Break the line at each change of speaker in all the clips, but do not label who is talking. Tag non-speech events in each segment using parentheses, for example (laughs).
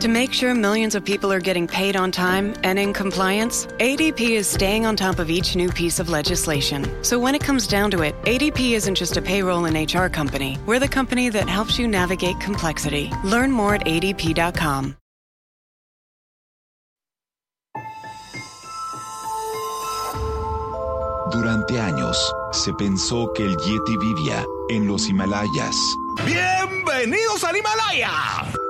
To make sure millions of people are getting paid on time and in compliance, ADP is staying on top of each new piece of legislation. So when it comes down to it, ADP isn't just a payroll and HR company. We're the company that helps you navigate complexity. Learn more at adp.com.
Durante años, se pensó que el Yeti vivía en los Himalayas.
¡Bienvenidos al Himalaya!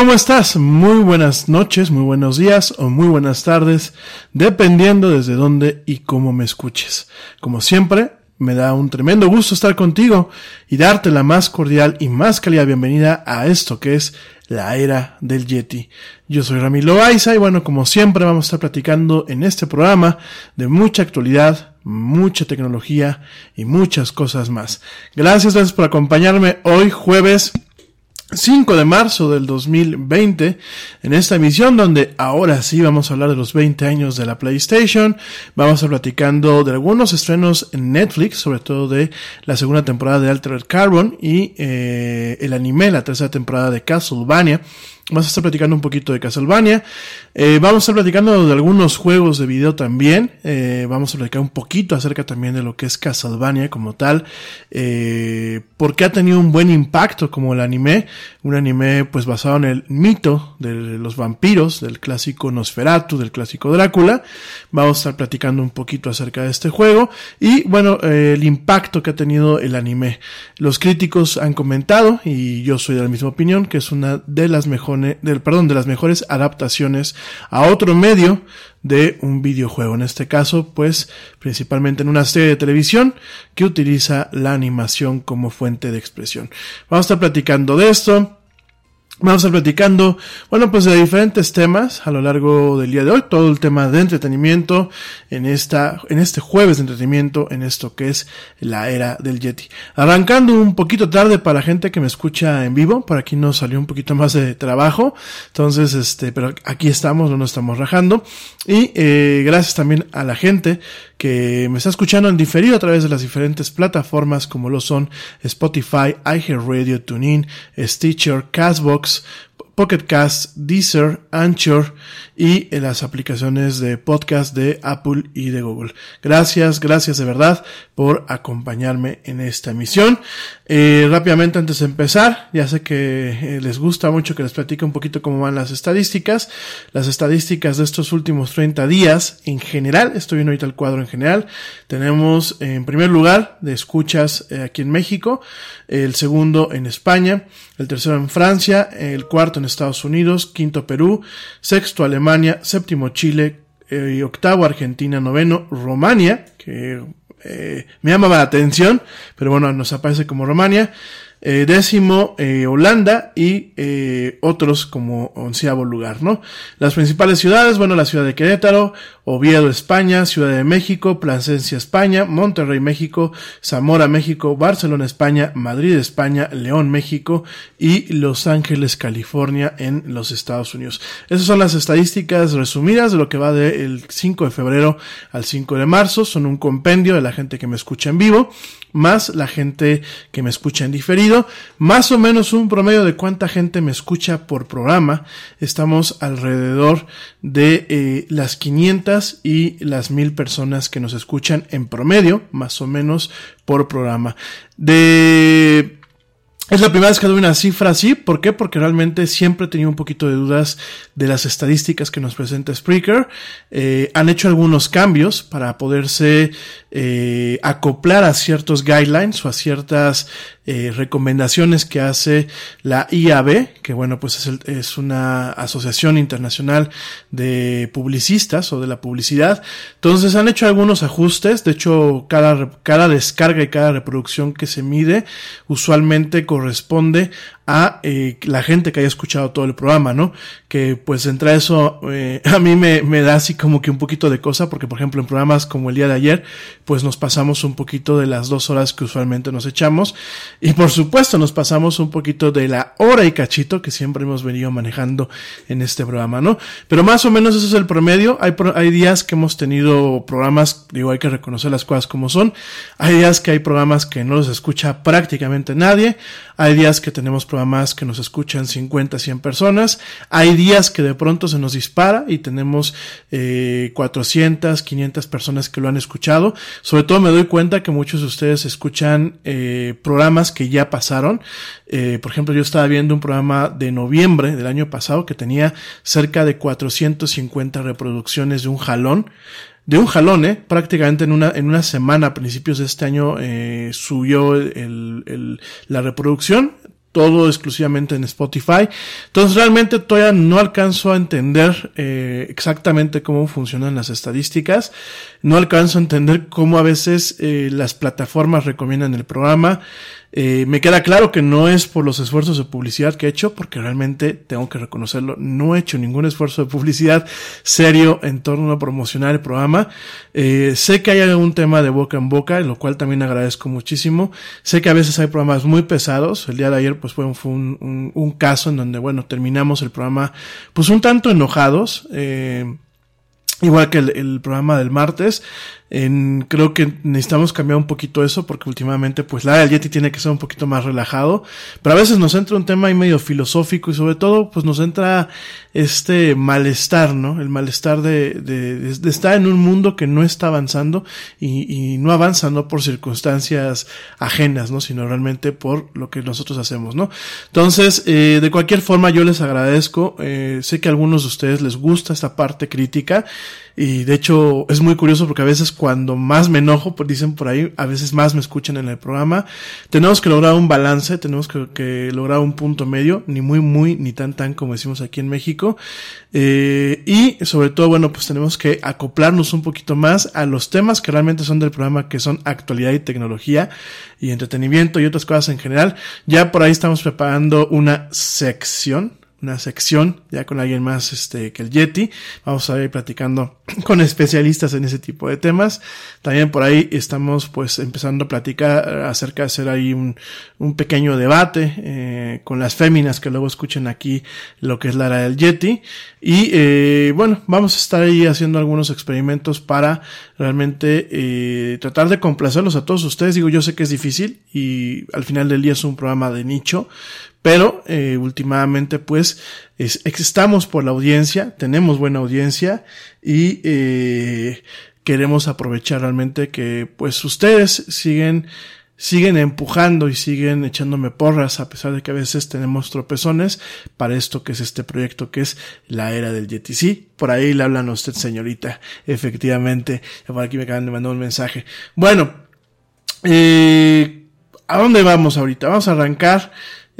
¿Cómo estás? Muy buenas noches, muy buenos días o muy buenas tardes, dependiendo desde dónde y cómo me escuches. Como siempre, me da un tremendo gusto estar contigo y darte la más cordial y más cálida bienvenida a esto que es la era del Yeti. Yo soy Ramiro Loaiza y bueno, como siempre vamos a estar platicando en este programa de mucha actualidad, mucha tecnología y muchas cosas más. Gracias, gracias por acompañarme hoy jueves 5 de marzo del 2020 en esta emisión donde ahora sí vamos a hablar de los 20 años de la PlayStation, vamos a platicando de algunos estrenos en Netflix, sobre todo de la segunda temporada de Altered Carbon y eh, el anime, la tercera temporada de Castlevania. Vamos a estar platicando un poquito de Castlevania. Eh, vamos a estar platicando de algunos juegos de video también. Eh, vamos a platicar un poquito acerca también de lo que es Castlevania como tal. Eh, porque ha tenido un buen impacto como el anime. Un anime pues basado en el mito de los vampiros, del clásico Nosferatu, del clásico Drácula. Vamos a estar platicando un poquito acerca de este juego. Y bueno, el impacto que ha tenido el anime. Los críticos han comentado, y yo soy de la misma opinión, que es una de las mejores del, perdón, de las mejores adaptaciones a otro medio de un videojuego. En este caso, pues, principalmente en una serie de televisión que utiliza la animación como fuente de expresión. Vamos a estar platicando de esto. Vamos a estar platicando, bueno, pues de diferentes temas a lo largo del día de hoy, todo el tema de entretenimiento en esta, en este jueves de entretenimiento, en esto que es la era del Yeti. Arrancando un poquito tarde para la gente que me escucha en vivo, por aquí nos salió un poquito más de trabajo, entonces, este, pero aquí estamos, no nos estamos rajando, y eh, gracias también a la gente que me está escuchando en diferido a través de las diferentes plataformas como lo son Spotify, iHeartRadio, TuneIn, Stitcher, Castbox, Pocket Cast, Deezer, Anchor y en las aplicaciones de podcast de Apple y de Google. Gracias, gracias de verdad por acompañarme en esta emisión. Eh, rápidamente antes de empezar, ya sé que eh, les gusta mucho que les platique un poquito cómo van las estadísticas. Las estadísticas de estos últimos 30 días en general, estoy viendo ahorita el cuadro en general. Tenemos en primer lugar de escuchas eh, aquí en México, el segundo en España, el tercero en Francia, el cuarto en Estados Unidos, quinto Perú, sexto Alemania, séptimo Chile, eh, octavo Argentina, noveno Romania, que eh, me llama la atención, pero bueno, nos aparece como Romania, eh, décimo eh, Holanda y eh, otros como onceavo lugar, ¿no? Las principales ciudades, bueno, la ciudad de Querétaro, Oviedo, España, Ciudad de México, Plasencia, España, Monterrey, México, Zamora, México, Barcelona, España, Madrid, España, León, México y Los Ángeles, California en los Estados Unidos. Esas son las estadísticas resumidas de lo que va del 5 de febrero al 5 de marzo. Son un compendio de la gente que me escucha en vivo, más la gente que me escucha en diferido, más o menos un promedio de cuánta gente me escucha por programa. Estamos alrededor de eh, las 500 y las 1000 personas que nos escuchan en promedio, más o menos por programa. De es la primera vez que doy una cifra así. ¿Por qué? Porque realmente siempre he tenido un poquito de dudas de las estadísticas que nos presenta Spreaker. Eh, han hecho algunos cambios para poderse eh, acoplar a ciertos guidelines o a ciertas eh, recomendaciones que hace la IAB, que bueno, pues es, el, es, una asociación internacional de publicistas o de la publicidad. Entonces han hecho algunos ajustes. De hecho, cada, cada descarga y cada reproducción que se mide usualmente corresponde a eh, la gente que haya escuchado todo el programa, ¿no? Que pues entre eso eh, (laughs) a mí me, me, da así como que un poquito de cosa, porque por ejemplo en programas como el día de ayer, pues nos pasamos un poquito de las dos horas que usualmente nos echamos y por supuesto nos pasamos un poquito de la hora y cachito que siempre hemos venido manejando en este programa, ¿no? Pero más o menos eso es el promedio. Hay, hay días que hemos tenido programas, digo, hay que reconocer las cosas como son. Hay días que hay programas que no los escucha prácticamente nadie. Hay días que tenemos programas que nos escuchan 50, 100 personas. Hay días que de pronto se nos dispara y tenemos eh, 400, 500 personas que lo han escuchado. Sobre todo me doy cuenta que muchos de ustedes escuchan eh, programas que ya pasaron. Eh, por ejemplo, yo estaba viendo un programa de noviembre del año pasado que tenía cerca de 450 reproducciones de un jalón de un jalón, ¿eh? prácticamente en una, en una semana a principios de este año subió la reproducción. Todo exclusivamente en Spotify. Entonces realmente todavía no alcanzo a entender eh, exactamente cómo funcionan las estadísticas. No alcanzo a entender cómo a veces eh, las plataformas recomiendan el programa. Eh, me queda claro que no es por los esfuerzos de publicidad que he hecho, porque realmente tengo que reconocerlo, no he hecho ningún esfuerzo de publicidad serio en torno a promocionar el programa. Eh, sé que hay algún tema de boca en boca, lo cual también agradezco muchísimo. Sé que a veces hay programas muy pesados. El día de ayer pues fue, un, caso en donde, bueno, terminamos el programa pues un tanto enojados. Eh, Igual que el, programa del martes, en, creo que necesitamos cambiar un poquito eso porque últimamente pues la del Yeti tiene que ser un poquito más relajado, pero a veces nos entra un tema ahí medio filosófico y sobre todo pues nos entra este malestar, ¿no? El malestar de, de, de estar en un mundo que no está avanzando y, y, no avanza no por circunstancias ajenas, ¿no? Sino realmente por lo que nosotros hacemos, ¿no? Entonces, eh, de cualquier forma yo les agradezco, eh, sé que a algunos de ustedes les gusta esta parte crítica, y de hecho es muy curioso porque a veces cuando más me enojo, pues dicen por ahí, a veces más me escuchan en el programa. Tenemos que lograr un balance, tenemos que, lograr un punto medio, ni muy muy, ni tan tan como decimos aquí en México. Eh, y sobre todo, bueno, pues tenemos que acoplarnos un poquito más a los temas que realmente son del programa, que son actualidad y tecnología y entretenimiento y otras cosas en general. Ya por ahí estamos preparando una sección una sección ya con alguien más este que el Yeti. Vamos a ir platicando (clears throat) con especialistas en ese tipo de temas. También por ahí estamos pues empezando a platicar acerca de hacer ahí un, un pequeño debate eh, con las féminas que luego escuchen aquí lo que es la era del Yeti. Y eh, bueno, vamos a estar ahí haciendo algunos experimentos para realmente eh, tratar de complacerlos a todos ustedes. Digo, yo sé que es difícil y al final del día es un programa de nicho, pero eh, últimamente pues es, estamos por la audiencia, tenemos buena audiencia y eh, queremos aprovechar realmente que pues ustedes siguen siguen empujando y siguen echándome porras a pesar de que a veces tenemos tropezones para esto que es este proyecto que es la era del Yeti. Por ahí le hablan a usted señorita, efectivamente. Por aquí me acaban de mandar un mensaje. Bueno, eh, ¿a dónde vamos ahorita? Vamos a arrancar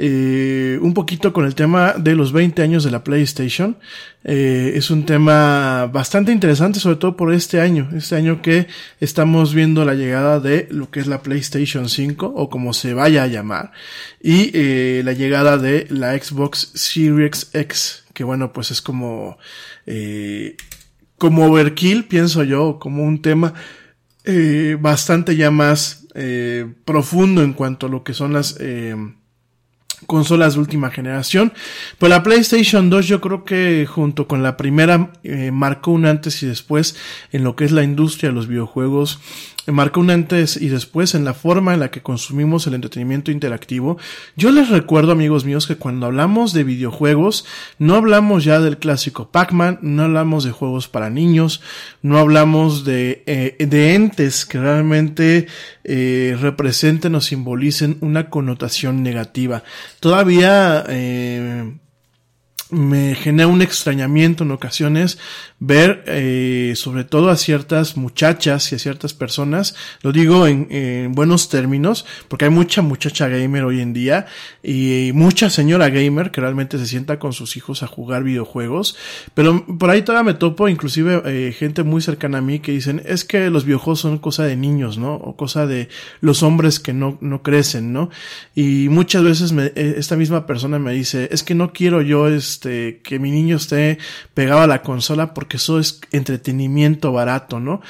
eh, un poquito con el tema de los 20 años de la PlayStation. Eh, es un tema bastante interesante, sobre todo por este año, este año que estamos viendo la llegada de lo que es la PlayStation 5 o como se vaya a llamar y eh, la llegada de la Xbox Series X, que bueno, pues es como eh, como overkill, pienso yo, como un tema eh, bastante ya más profundo en cuanto a lo que son las consolas de última generación. Pues la PlayStation 2 yo creo que junto con la primera eh, marcó un antes y después en lo que es la industria de los videojuegos marcó un antes y después en la forma en la que consumimos el entretenimiento interactivo. Yo les recuerdo, amigos míos, que cuando hablamos de videojuegos, no hablamos ya del clásico Pac-Man, no hablamos de juegos para niños, no hablamos de, eh, de entes que realmente eh, representen o simbolicen una connotación negativa. Todavía eh, me genera un extrañamiento en ocasiones ver eh, sobre todo a ciertas muchachas y a ciertas personas, lo digo en, en, buenos términos, porque hay mucha muchacha gamer hoy en día y mucha señora gamer que realmente se sienta con sus hijos a jugar videojuegos, pero por ahí todavía me topo inclusive eh, gente muy cercana a mí que dicen es que los videojuegos son cosa de niños, ¿no? O cosa de los hombres que no, no crecen, ¿no? Y muchas veces me, eh, esta misma persona me dice es que no quiero yo este que mi niño esté pegado a la consola porque eso es entretenimiento barato, ¿no?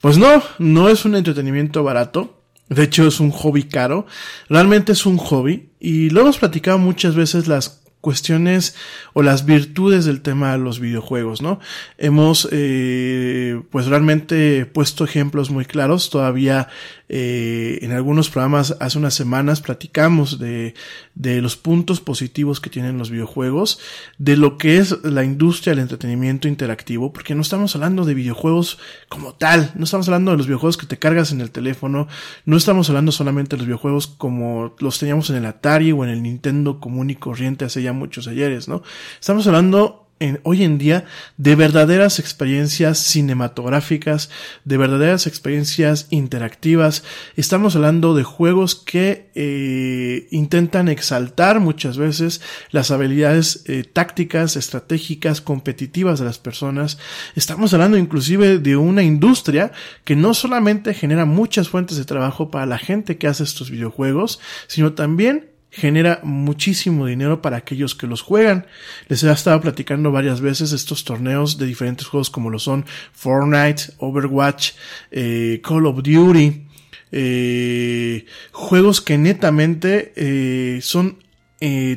Pues no, no es un entretenimiento barato. De hecho, es un hobby caro. Realmente es un hobby. Y lo hemos platicado muchas veces las cuestiones o las virtudes del tema de los videojuegos, ¿no? Hemos, eh, pues realmente puesto ejemplos muy claros. Todavía eh, en algunos programas hace unas semanas platicamos de, de los puntos positivos que tienen los videojuegos, de lo que es la industria del entretenimiento interactivo, porque no estamos hablando de videojuegos como tal, no estamos hablando de los videojuegos que te cargas en el teléfono, no estamos hablando solamente de los videojuegos como los teníamos en el Atari o en el Nintendo común y corriente hace ya muchos ayeres, ¿no? Estamos hablando en, hoy en día de verdaderas experiencias cinematográficas, de verdaderas experiencias interactivas. Estamos hablando de juegos que eh, intentan exaltar muchas veces las habilidades eh, tácticas, estratégicas, competitivas de las personas. Estamos hablando inclusive de una industria que no solamente genera muchas fuentes de trabajo para la gente que hace estos videojuegos, sino también genera muchísimo dinero para aquellos que los juegan. Les he estado platicando varias veces estos torneos de diferentes juegos como lo son Fortnite, Overwatch, eh, Call of Duty, eh, juegos que netamente eh, son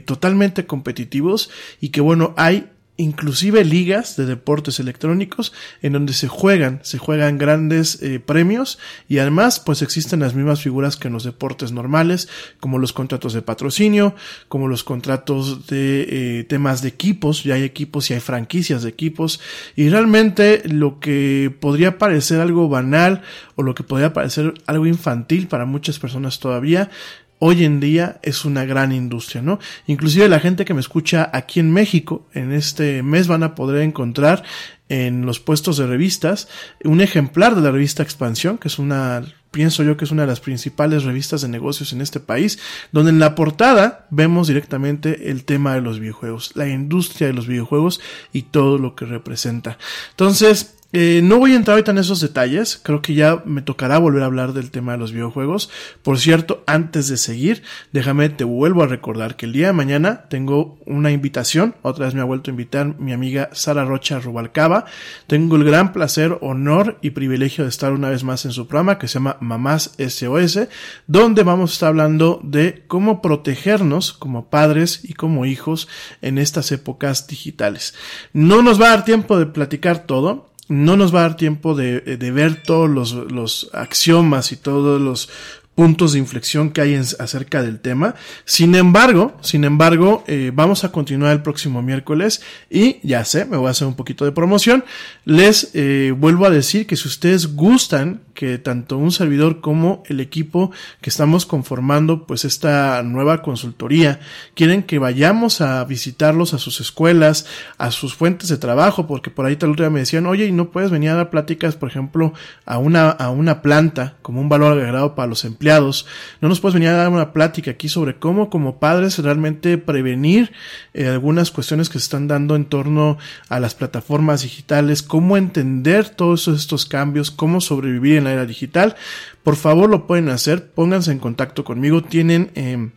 totalmente competitivos y que bueno, hay inclusive ligas de deportes electrónicos en donde se juegan, se juegan grandes eh, premios y además pues existen las mismas figuras que en los deportes normales, como los contratos de patrocinio, como los contratos de eh, temas de equipos, ya hay equipos y hay franquicias de equipos. Y realmente lo que podría parecer algo banal o lo que podría parecer algo infantil para muchas personas todavía hoy en día es una gran industria, ¿no? Inclusive la gente que me escucha aquí en México, en este mes van a poder encontrar en los puestos de revistas un ejemplar de la revista Expansión, que es una pienso yo que es una de las principales revistas de negocios en este país, donde en la portada vemos directamente el tema de los videojuegos, la industria de los videojuegos y todo lo que representa. Entonces, eh, no voy a entrar ahorita en esos detalles, creo que ya me tocará volver a hablar del tema de los videojuegos. Por cierto, antes de seguir, déjame, te vuelvo a recordar que el día de mañana tengo una invitación, otra vez me ha vuelto a invitar mi amiga Sara Rocha Rubalcaba. Tengo el gran placer, honor y privilegio de estar una vez más en su programa que se llama Mamás SOS, donde vamos a estar hablando de cómo protegernos como padres y como hijos en estas épocas digitales. No nos va a dar tiempo de platicar todo, no nos va a dar tiempo de, de ver todos los, los, axiomas y todos los puntos de inflexión que hay acerca del tema. Sin embargo, sin embargo, eh, vamos a continuar el próximo miércoles y ya sé, me voy a hacer un poquito de promoción. Les eh, vuelvo a decir que si ustedes gustan que tanto un servidor como el equipo que estamos conformando, pues esta nueva consultoría, quieren que vayamos a visitarlos a sus escuelas, a sus fuentes de trabajo, porque por ahí tal día me decían, oye, y no puedes venir a dar pláticas, por ejemplo, a una, a una planta como un valor agregado para los empleados no nos puedes venir a dar una plática aquí sobre cómo como padres realmente prevenir eh, algunas cuestiones que se están dando en torno a las plataformas digitales, cómo entender todos estos cambios, cómo sobrevivir en la era digital. Por favor lo pueden hacer, pónganse en contacto conmigo, tienen... Eh,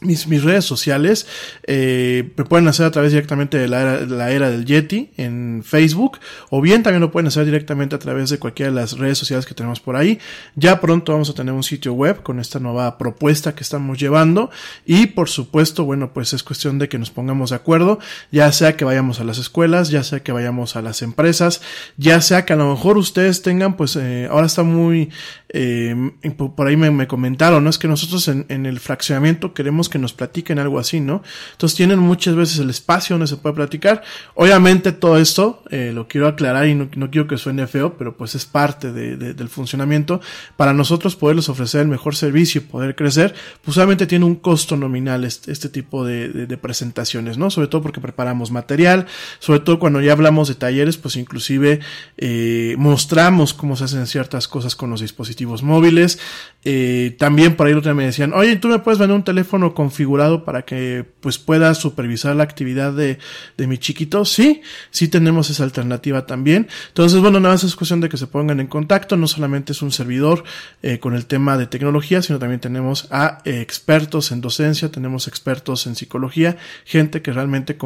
mis, mis redes sociales eh, me pueden hacer a través directamente de la era, la era del Yeti en Facebook o bien también lo pueden hacer directamente a través de cualquiera de las redes sociales que tenemos por ahí. Ya pronto vamos a tener un sitio web con esta nueva propuesta que estamos llevando y por supuesto, bueno, pues es cuestión de que nos pongamos de acuerdo, ya sea que vayamos a las escuelas, ya sea que vayamos a las empresas, ya sea que a lo mejor ustedes tengan, pues eh, ahora está muy, eh, por ahí me, me, comentaron, ¿no? Es que nosotros en, el fraccionamiento queremos que nos platiquen algo así, ¿no? Entonces tienen muchas veces el espacio donde se puede platicar. Obviamente todo esto eh, lo quiero aclarar y no, no, quiero que suene feo, pero pues es parte de, de, del funcionamiento. Para nosotros poderles ofrecer el mejor servicio y poder crecer, pues obviamente tiene un costo nominal este, este tipo de, de, presentaciones, ¿no? Sobre todo porque preparamos material, sobre todo cuando ya hablamos de talleres, pues inclusive eh, mostramos cómo se hacen ciertas cosas con los dispositivos móviles. Eh, también por ahí otra me decían, oye, tú me puedes vender un teléfono configurado para que pues pueda supervisar la actividad de, de mi chiquito. Sí, sí tenemos esa alternativa también. Entonces, bueno, nada más es cuestión de que se pongan en contacto. No solamente es un servidor eh, con el tema de tecnología, sino también tenemos a eh, expertos en docencia, tenemos expertos en psicología, gente que realmente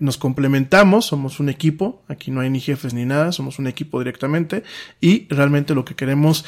nos complementamos, somos un equipo, aquí no hay ni jefes ni nada, somos un equipo directamente y realmente lo que queremos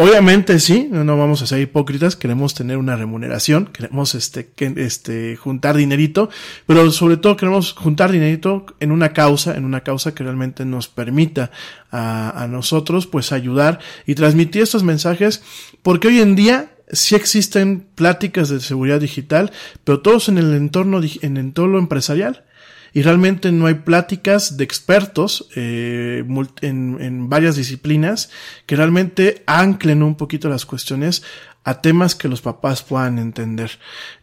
Obviamente sí, no vamos a ser hipócritas, queremos tener una remuneración, queremos este, que, este, juntar dinerito, pero sobre todo queremos juntar dinerito en una causa, en una causa que realmente nos permita a, a nosotros pues ayudar y transmitir estos mensajes, porque hoy en día sí existen pláticas de seguridad digital, pero todos en el entorno, en el entorno empresarial y realmente no hay pláticas de expertos eh, en, en, varias disciplinas que realmente anclen un poquito las cuestiones a temas que los papás puedan entender.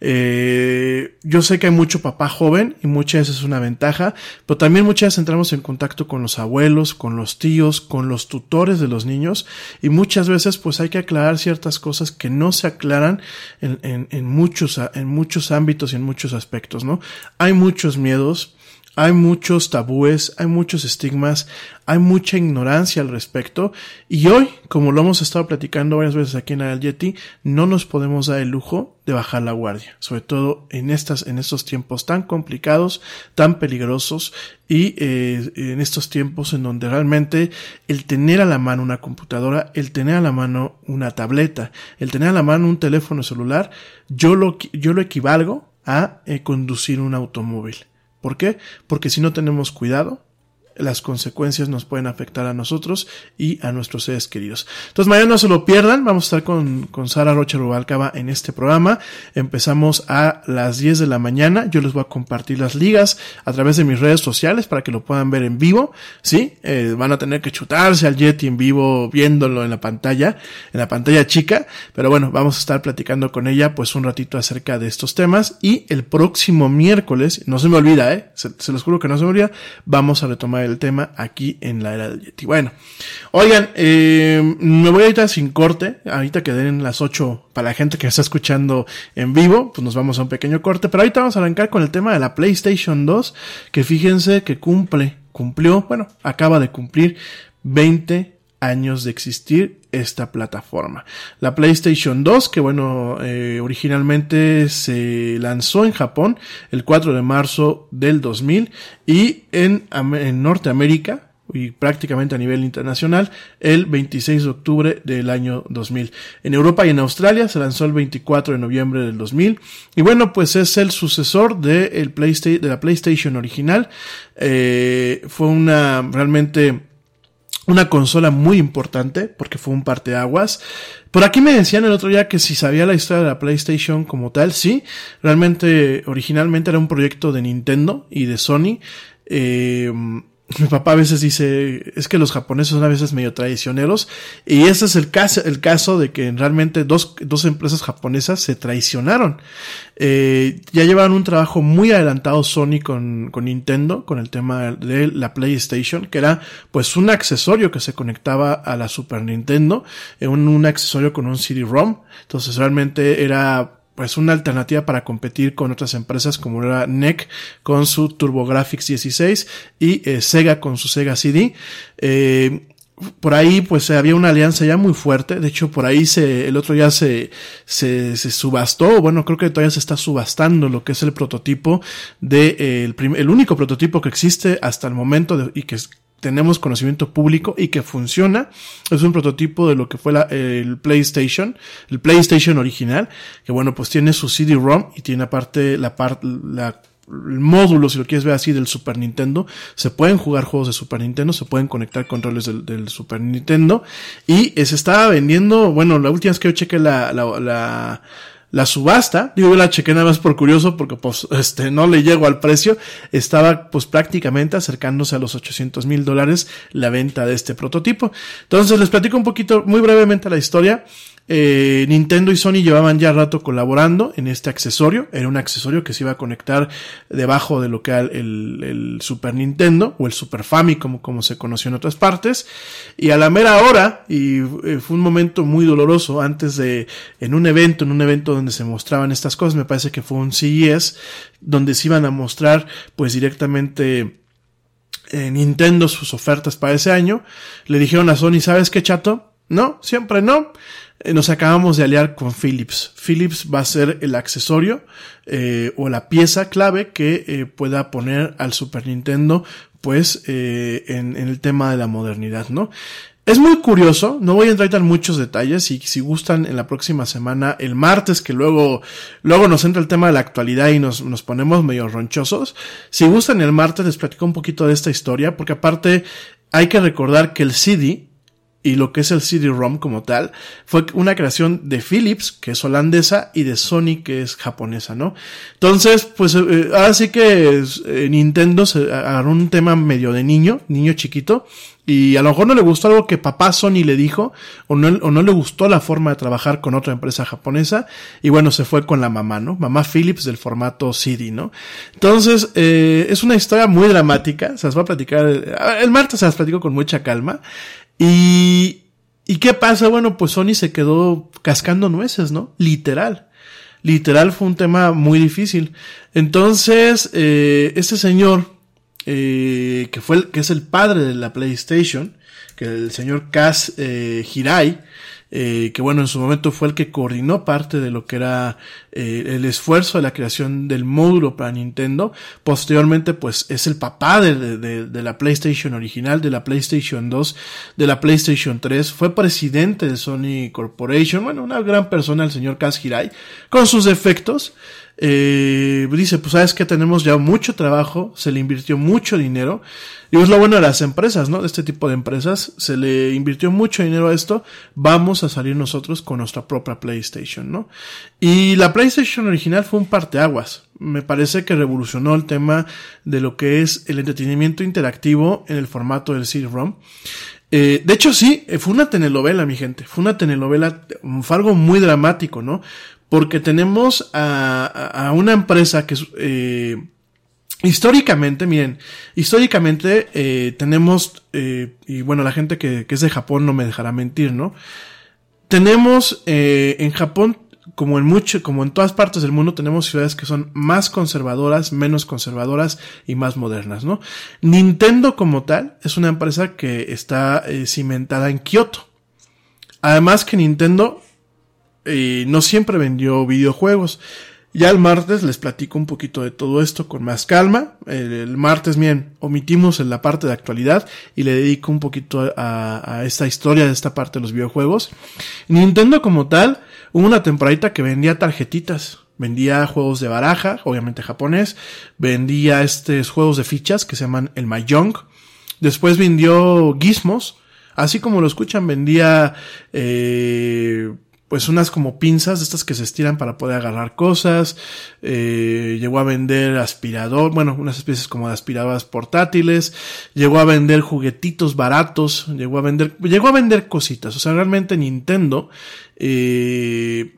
Eh, yo sé que hay mucho papá joven y muchas veces es una ventaja, pero también muchas veces entramos en contacto con los abuelos, con los tíos, con los tutores de los niños y muchas veces pues hay que aclarar ciertas cosas que no se aclaran en, en, en muchos, en muchos ámbitos y en muchos aspectos, ¿no? Hay muchos miedos, hay muchos tabúes, hay muchos estigmas, hay mucha ignorancia al respecto. Y hoy, como lo hemos estado platicando varias veces aquí en el Yeti, no nos podemos dar el lujo de bajar la guardia. Sobre todo en estas, en estos tiempos tan complicados, tan peligrosos y eh, en estos tiempos en donde realmente el tener a la mano una computadora, el tener a la mano una tableta, el tener a la mano un teléfono celular, yo lo, yo lo equivalgo a eh, conducir un automóvil. ¿Por qué? Porque si no tenemos cuidado, las consecuencias nos pueden afectar a nosotros y a nuestros seres queridos. Entonces mañana no se lo pierdan, vamos a estar con, con Sara Rocha Rubalcaba en este programa. Empezamos a las 10 de la mañana, yo les voy a compartir las ligas a través de mis redes sociales para que lo puedan ver en vivo, ¿sí? Eh, van a tener que chutarse al Yeti en vivo viéndolo en la pantalla, en la pantalla chica, pero bueno, vamos a estar platicando con ella pues un ratito acerca de estos temas y el próximo miércoles, no se me olvida, ¿eh? Se, se los juro que no se me olvida, vamos a retomar el tema aquí en la era del Yeti. Bueno, oigan, eh, me voy ahorita sin corte, ahorita que den las 8 para la gente que está escuchando en vivo, pues nos vamos a un pequeño corte, pero ahorita vamos a arrancar con el tema de la PlayStation 2, que fíjense que cumple, cumplió, bueno, acaba de cumplir 20 años de existir esta plataforma. La PlayStation 2, que bueno, eh, originalmente se lanzó en Japón el 4 de marzo del 2000 y en, en Norteamérica y prácticamente a nivel internacional el 26 de octubre del año 2000. En Europa y en Australia se lanzó el 24 de noviembre del 2000 y bueno pues es el sucesor de, el PlayStation, de la PlayStation original. Eh, fue una realmente una consola muy importante porque fue un parteaguas. Por aquí me decían el otro día que si sabía la historia de la PlayStation como tal, sí, realmente originalmente era un proyecto de Nintendo y de Sony. Eh, mi papá a veces dice, es que los japoneses son a veces medio traicioneros, y ese es el caso, el caso de que realmente dos, dos empresas japonesas se traicionaron. Eh, ya llevaban un trabajo muy adelantado Sony con, con Nintendo, con el tema de la PlayStation, que era pues un accesorio que se conectaba a la Super Nintendo, eh, un, un accesorio con un CD-ROM, entonces realmente era pues una alternativa para competir con otras empresas como era NEC con su TurboGrafx 16 y eh, Sega con su Sega CD. Eh, por ahí pues había una alianza ya muy fuerte, de hecho por ahí se, el otro ya se, se, se subastó, bueno creo que todavía se está subastando lo que es el prototipo de eh, el, el único prototipo que existe hasta el momento de, y que tenemos conocimiento público y que funciona. Es un prototipo de lo que fue el PlayStation, el PlayStation original, que bueno, pues tiene su CD-ROM y tiene aparte la parte, la el módulo, si lo quieres ver así, del Super Nintendo. Se pueden jugar juegos de Super Nintendo, se pueden conectar controles del, del Super Nintendo. Y se estaba vendiendo, bueno, la última vez que yo chequé la, la, la la subasta, digo yo la chequé nada más por curioso porque pues este no le llego al precio, estaba pues prácticamente acercándose a los 800 mil dólares la venta de este prototipo. Entonces les platico un poquito muy brevemente la historia. Eh, Nintendo y Sony llevaban ya rato colaborando en este accesorio. Era un accesorio que se iba a conectar debajo de lo que era el, Super Nintendo o el Super Famicom como se conoció en otras partes. Y a la mera hora, y eh, fue un momento muy doloroso antes de, en un evento, en un evento donde se mostraban estas cosas, me parece que fue un CES, donde se iban a mostrar pues directamente eh, Nintendo sus ofertas para ese año. Le dijeron a Sony, ¿sabes qué chato? No, siempre no. Eh, nos acabamos de aliar con Philips. Philips va a ser el accesorio eh, o la pieza clave que eh, pueda poner al Super Nintendo pues eh, en, en, el tema de la modernidad, ¿no? Es muy curioso, no voy a entrar en muchos detalles y si gustan en la próxima semana, el martes, que luego, luego nos entra el tema de la actualidad y nos, nos ponemos medio ronchosos, si gustan el martes les platico un poquito de esta historia, porque aparte hay que recordar que el CD, y lo que es el CD-ROM como tal, fue una creación de Philips, que es holandesa, y de Sony, que es japonesa, ¿no? Entonces, pues eh, ahora sí que eh, Nintendo se agarró un tema medio de niño, niño chiquito, Y a lo mejor no le gustó algo que papá Sony le dijo, o no, o no le gustó la forma de trabajar con otra empresa japonesa, y bueno, se fue con la mamá, ¿no? Mamá Philips del formato CD, ¿no? Entonces, eh, es una historia muy dramática, se las va a platicar, el martes se las platico con mucha calma, y, ¿y qué pasa? Bueno, pues Sony se quedó cascando nueces, ¿no? Literal. Literal fue un tema muy difícil. Entonces, eh, este señor, eh, que fue que es el padre de la PlayStation, que el señor Kaz eh, Hirai, eh, que bueno, en su momento fue el que coordinó parte de lo que era eh, el esfuerzo de la creación del módulo para Nintendo. Posteriormente, pues es el papá de, de, de, la PlayStation original, de la PlayStation 2, de la PlayStation 3. Fue presidente de Sony Corporation. Bueno, una gran persona, el señor Kaz Hirai, con sus defectos eh, dice, pues sabes que tenemos ya mucho trabajo, se le invirtió mucho dinero, y es lo bueno de las empresas, ¿no? De este tipo de empresas, se le invirtió mucho dinero a esto, vamos a salir nosotros con nuestra propia PlayStation, ¿no? Y la PlayStation original fue un parteaguas, me parece que revolucionó el tema de lo que es el entretenimiento interactivo en el formato del CD-ROM. Eh, de hecho, sí, fue una telenovela, mi gente. Fue una telenovela, fue algo muy dramático, ¿no? Porque tenemos a, una empresa que eh, históricamente, miren, históricamente eh, tenemos, eh, y bueno, la gente que, que, es de Japón no me dejará mentir, ¿no? Tenemos eh, en Japón, como en mucho, como en todas partes del mundo, tenemos ciudades que son más conservadoras, menos conservadoras y más modernas, ¿no? Nintendo como tal es una empresa que está cimentada en Kioto. Además que Nintendo y no siempre vendió videojuegos. Ya el martes les platico un poquito de todo esto con más calma. El, martes, bien, omitimos en la parte de actualidad y le dedico un poquito a, a, esta historia de esta parte de los videojuegos. Nintendo como tal, hubo una temporadita que vendía tarjetitas. Vendía juegos de baraja, obviamente japonés. Vendía estos juegos de fichas que se llaman el Mahjong. Después vendió gizmos. Así como lo escuchan, vendía eh, pues unas como pinzas, estas que se estiran para poder agarrar cosas, eh, llegó a vender aspirador, bueno, unas especies como de aspiradoras portátiles, llegó a vender juguetitos baratos, llegó a vender, llegó a vender cositas, o sea, realmente Nintendo, eh,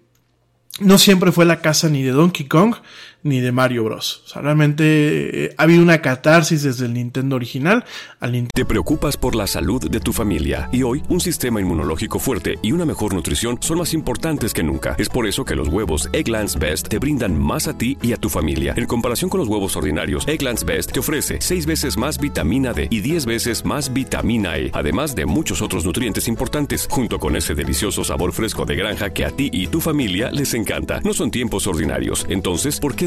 no siempre fue la casa ni de Donkey Kong, ni de Mario Bros. O eh, ha habido una catarsis desde el Nintendo original al Nintendo.
Te preocupas por la salud de tu familia y hoy un sistema inmunológico fuerte y una mejor nutrición son más importantes que nunca. Es por eso que los huevos Egglands Best te brindan más a ti y a tu familia. En comparación con los huevos ordinarios, Egglands Best te ofrece 6 veces más vitamina D y 10 veces más vitamina E, además de muchos otros nutrientes importantes, junto con ese delicioso sabor fresco de granja que a ti y tu familia les encanta. No son tiempos ordinarios, entonces, ¿por qué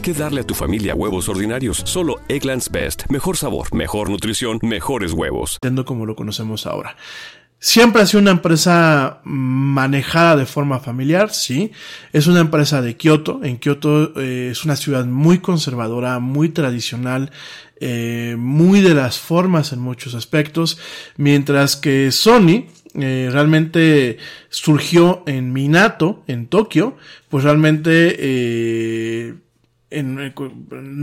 qué darle a tu familia huevos ordinarios? Solo Egglands Best. Mejor sabor, mejor nutrición, mejores huevos.
Como lo conocemos ahora. Siempre ha sido una empresa manejada de forma familiar, sí. Es una empresa de Kioto. En Kioto eh, es una ciudad muy conservadora, muy tradicional, eh, muy de las formas en muchos aspectos. Mientras que Sony, eh, realmente surgió en Minato, en Tokio, pues realmente eh, en,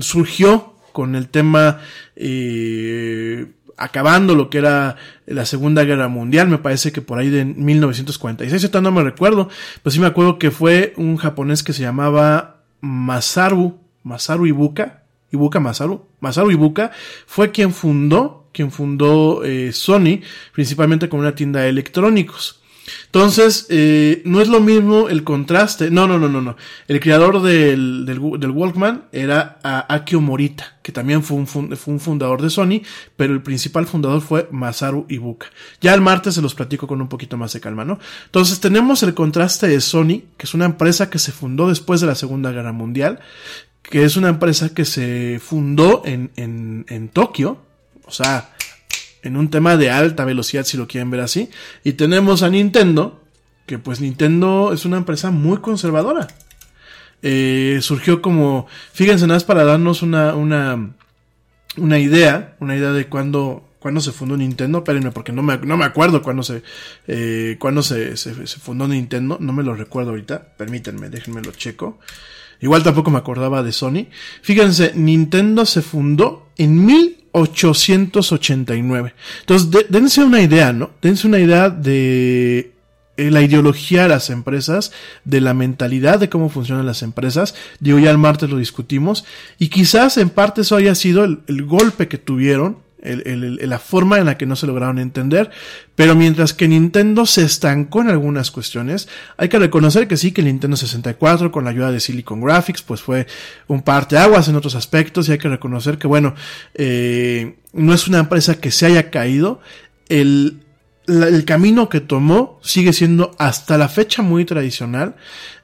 surgió con el tema eh, acabando lo que era la Segunda Guerra Mundial, me parece que por ahí de 1946, no me recuerdo, pero sí me acuerdo que fue un japonés que se llamaba Masaru, Masaru Ibuka, Ibuka Masaru, Masaru Ibuka, fue quien fundó, quien fundó eh, Sony, principalmente con una tienda de electrónicos. Entonces, eh, no es lo mismo el contraste. No, no, no, no, no. El creador del, del, del Walkman era Akio Morita, que también fue un, fue un, fundador de Sony, pero el principal fundador fue Masaru Ibuka. Ya el martes se los platico con un poquito más de calma, ¿no? Entonces, tenemos el contraste de Sony, que es una empresa que se fundó después de la Segunda Guerra Mundial, que es una empresa que se fundó en, en, en Tokio, o sea, en un tema de alta velocidad, si lo quieren ver así. Y tenemos a Nintendo, que pues Nintendo es una empresa muy conservadora. Eh, surgió como, fíjense, nada más para darnos una, una, una idea, una idea de cuándo, cuándo se fundó Nintendo. Espérenme, porque no me, no me acuerdo cuándo se, eh, cuándo se, se, se fundó Nintendo. No me lo recuerdo ahorita. Permítanme, déjenme lo checo. Igual tampoco me acordaba de Sony. Fíjense, Nintendo se fundó en 1889. Entonces, de, dense una idea, ¿no? Dense una idea de eh, la ideología de las empresas, de la mentalidad de cómo funcionan las empresas. Digo, ya el martes lo discutimos. Y quizás en parte eso haya sido el golpe que tuvieron el, el, la forma en la que no se lograron entender, pero mientras que Nintendo se estancó en algunas cuestiones, hay que reconocer que sí, que el Nintendo 64 con la ayuda de Silicon Graphics pues fue un parte aguas en otros aspectos y hay que reconocer que bueno, eh, no es una empresa que se haya caído, el, el camino que tomó sigue siendo hasta la fecha muy tradicional.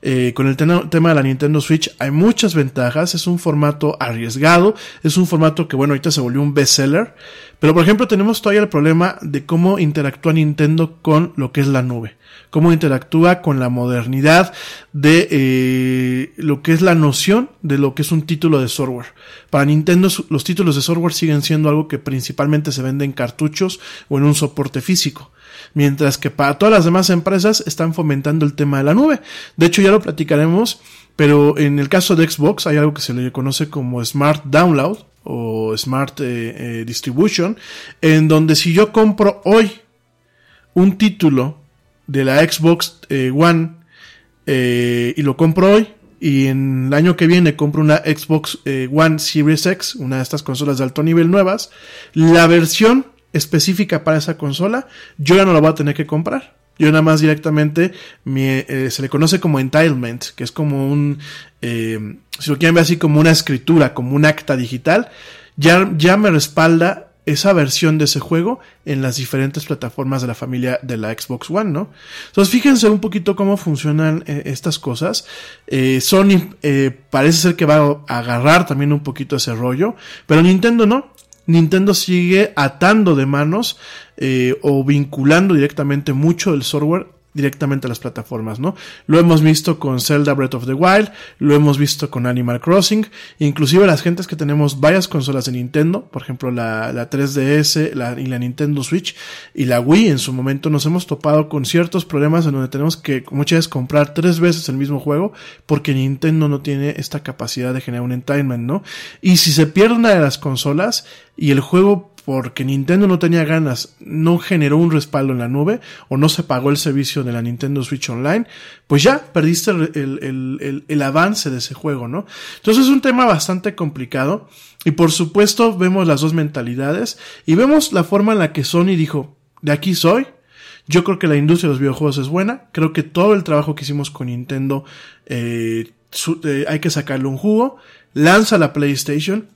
Eh, con el tema de la Nintendo Switch hay muchas ventajas. Es un formato arriesgado. Es un formato que, bueno, ahorita se volvió un bestseller. Pero, por ejemplo, tenemos todavía el problema de cómo interactúa Nintendo con lo que es la nube. Cómo interactúa con la modernidad de eh, lo que es la noción de lo que es un título de software. Para Nintendo los títulos de software siguen siendo algo que principalmente se vende en cartuchos o en un soporte físico mientras que para todas las demás empresas están fomentando el tema de la nube. De hecho, ya lo platicaremos, pero en el caso de Xbox hay algo que se le conoce como Smart Download o Smart eh, eh, Distribution, en donde si yo compro hoy un título de la Xbox eh, One y lo compro hoy, y en el año que viene compro una Xbox One Series X, una de estas consolas de alto nivel nuevas, la versión específica para esa consola, yo ya no la voy a tener que comprar. Yo nada más directamente eh, se le conoce como entitlement, que es como un, eh, si lo quieren ver así como una escritura, como un acta digital, ya, ya me respalda esa versión de ese juego en las diferentes plataformas de la familia de la Xbox One, ¿no? Entonces fíjense un poquito cómo funcionan eh, estas cosas. Sony parece ser que va a agarrar también un poquito ese rollo, pero Nintendo no. Nintendo sigue atando de manos eh, o vinculando directamente mucho el software directamente a las plataformas, ¿no? Lo hemos visto con Zelda Breath of the Wild, lo hemos visto con Animal Crossing, inclusive las gentes que tenemos varias consolas de Nintendo, por ejemplo la, la 3DS la, y la Nintendo Switch y la Wii en su momento nos hemos topado con ciertos problemas en donde tenemos que muchas veces comprar tres veces el mismo juego porque Nintendo no tiene esta capacidad de generar un entitlement, ¿no? Y si se pierde una de las consolas y el juego porque Nintendo no tenía ganas, no generó un respaldo en la nube o no se pagó el servicio de la Nintendo Switch Online, pues ya perdiste el, el, el, el, avance de ese juego, ¿no? Entonces es un tema bastante complicado y por supuesto vemos las dos mentalidades y vemos la forma en la que Sony dijo, de aquí soy, yo creo que la industria de los videojuegos es buena, creo que todo el trabajo que hicimos con Nintendo eh, eh, hay que sacarle un jugo, lanza la PlayStation,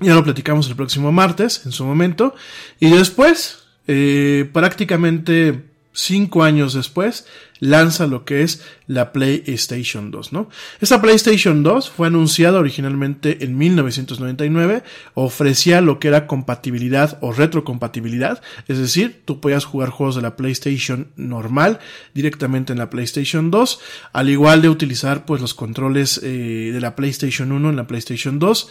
ya lo platicamos el próximo martes, en su momento. Y después, eh, prácticamente cinco años después, lanza lo que es la PlayStation 2, ¿no? Esta PlayStation 2 fue anunciada originalmente en 1999, ofrecía lo que era compatibilidad o retrocompatibilidad, es decir, tú podías jugar juegos de la PlayStation normal directamente en la PlayStation 2, al igual de utilizar pues los controles eh, de la PlayStation 1 en la PlayStation 2.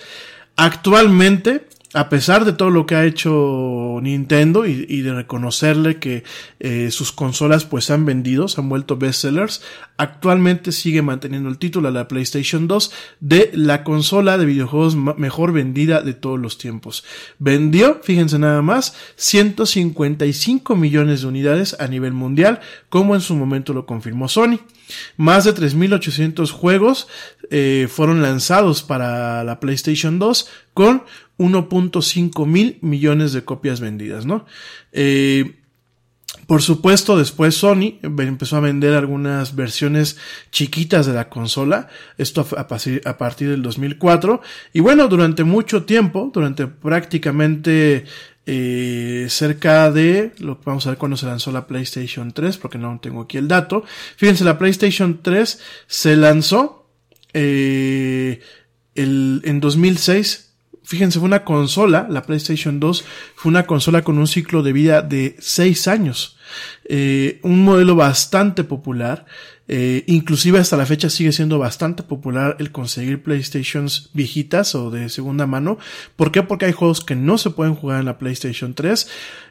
Actualmente, a pesar de todo lo que ha hecho Nintendo y, de reconocerle que eh, sus consolas pues han vendido, se han vuelto bestsellers, actualmente sigue manteniendo el título a la PlayStation 2 de la consola de videojuegos mejor vendida de todos los tiempos. Vendió, fíjense nada más, 155 millones de unidades a nivel mundial, como en su momento lo confirmó Sony. Más de 3.800 juegos eh, fueron lanzados para la PlayStation 2 con 1.5 mil millones de copias vendidas, ¿no? Eh, por supuesto, después Sony empezó a vender algunas versiones chiquitas de la consola, esto a, partir del 2004, y bueno, durante mucho tiempo, durante prácticamente eh, cerca de, lo que vamos a ver cuando se lanzó la PlayStation 3, porque no tengo aquí el dato, fíjense, la PlayStation 3 se lanzó eh, el, en 2006 fíjense, fue una consola, la PlayStation 2 fue una consola con un ciclo de vida de 6 años. Eh, un modelo bastante popular. Eh, inclusive hasta la fecha sigue siendo bastante popular el conseguir PlayStations viejitas o de segunda mano. ¿Por qué? Porque hay juegos que no se pueden jugar en la PlayStation 3.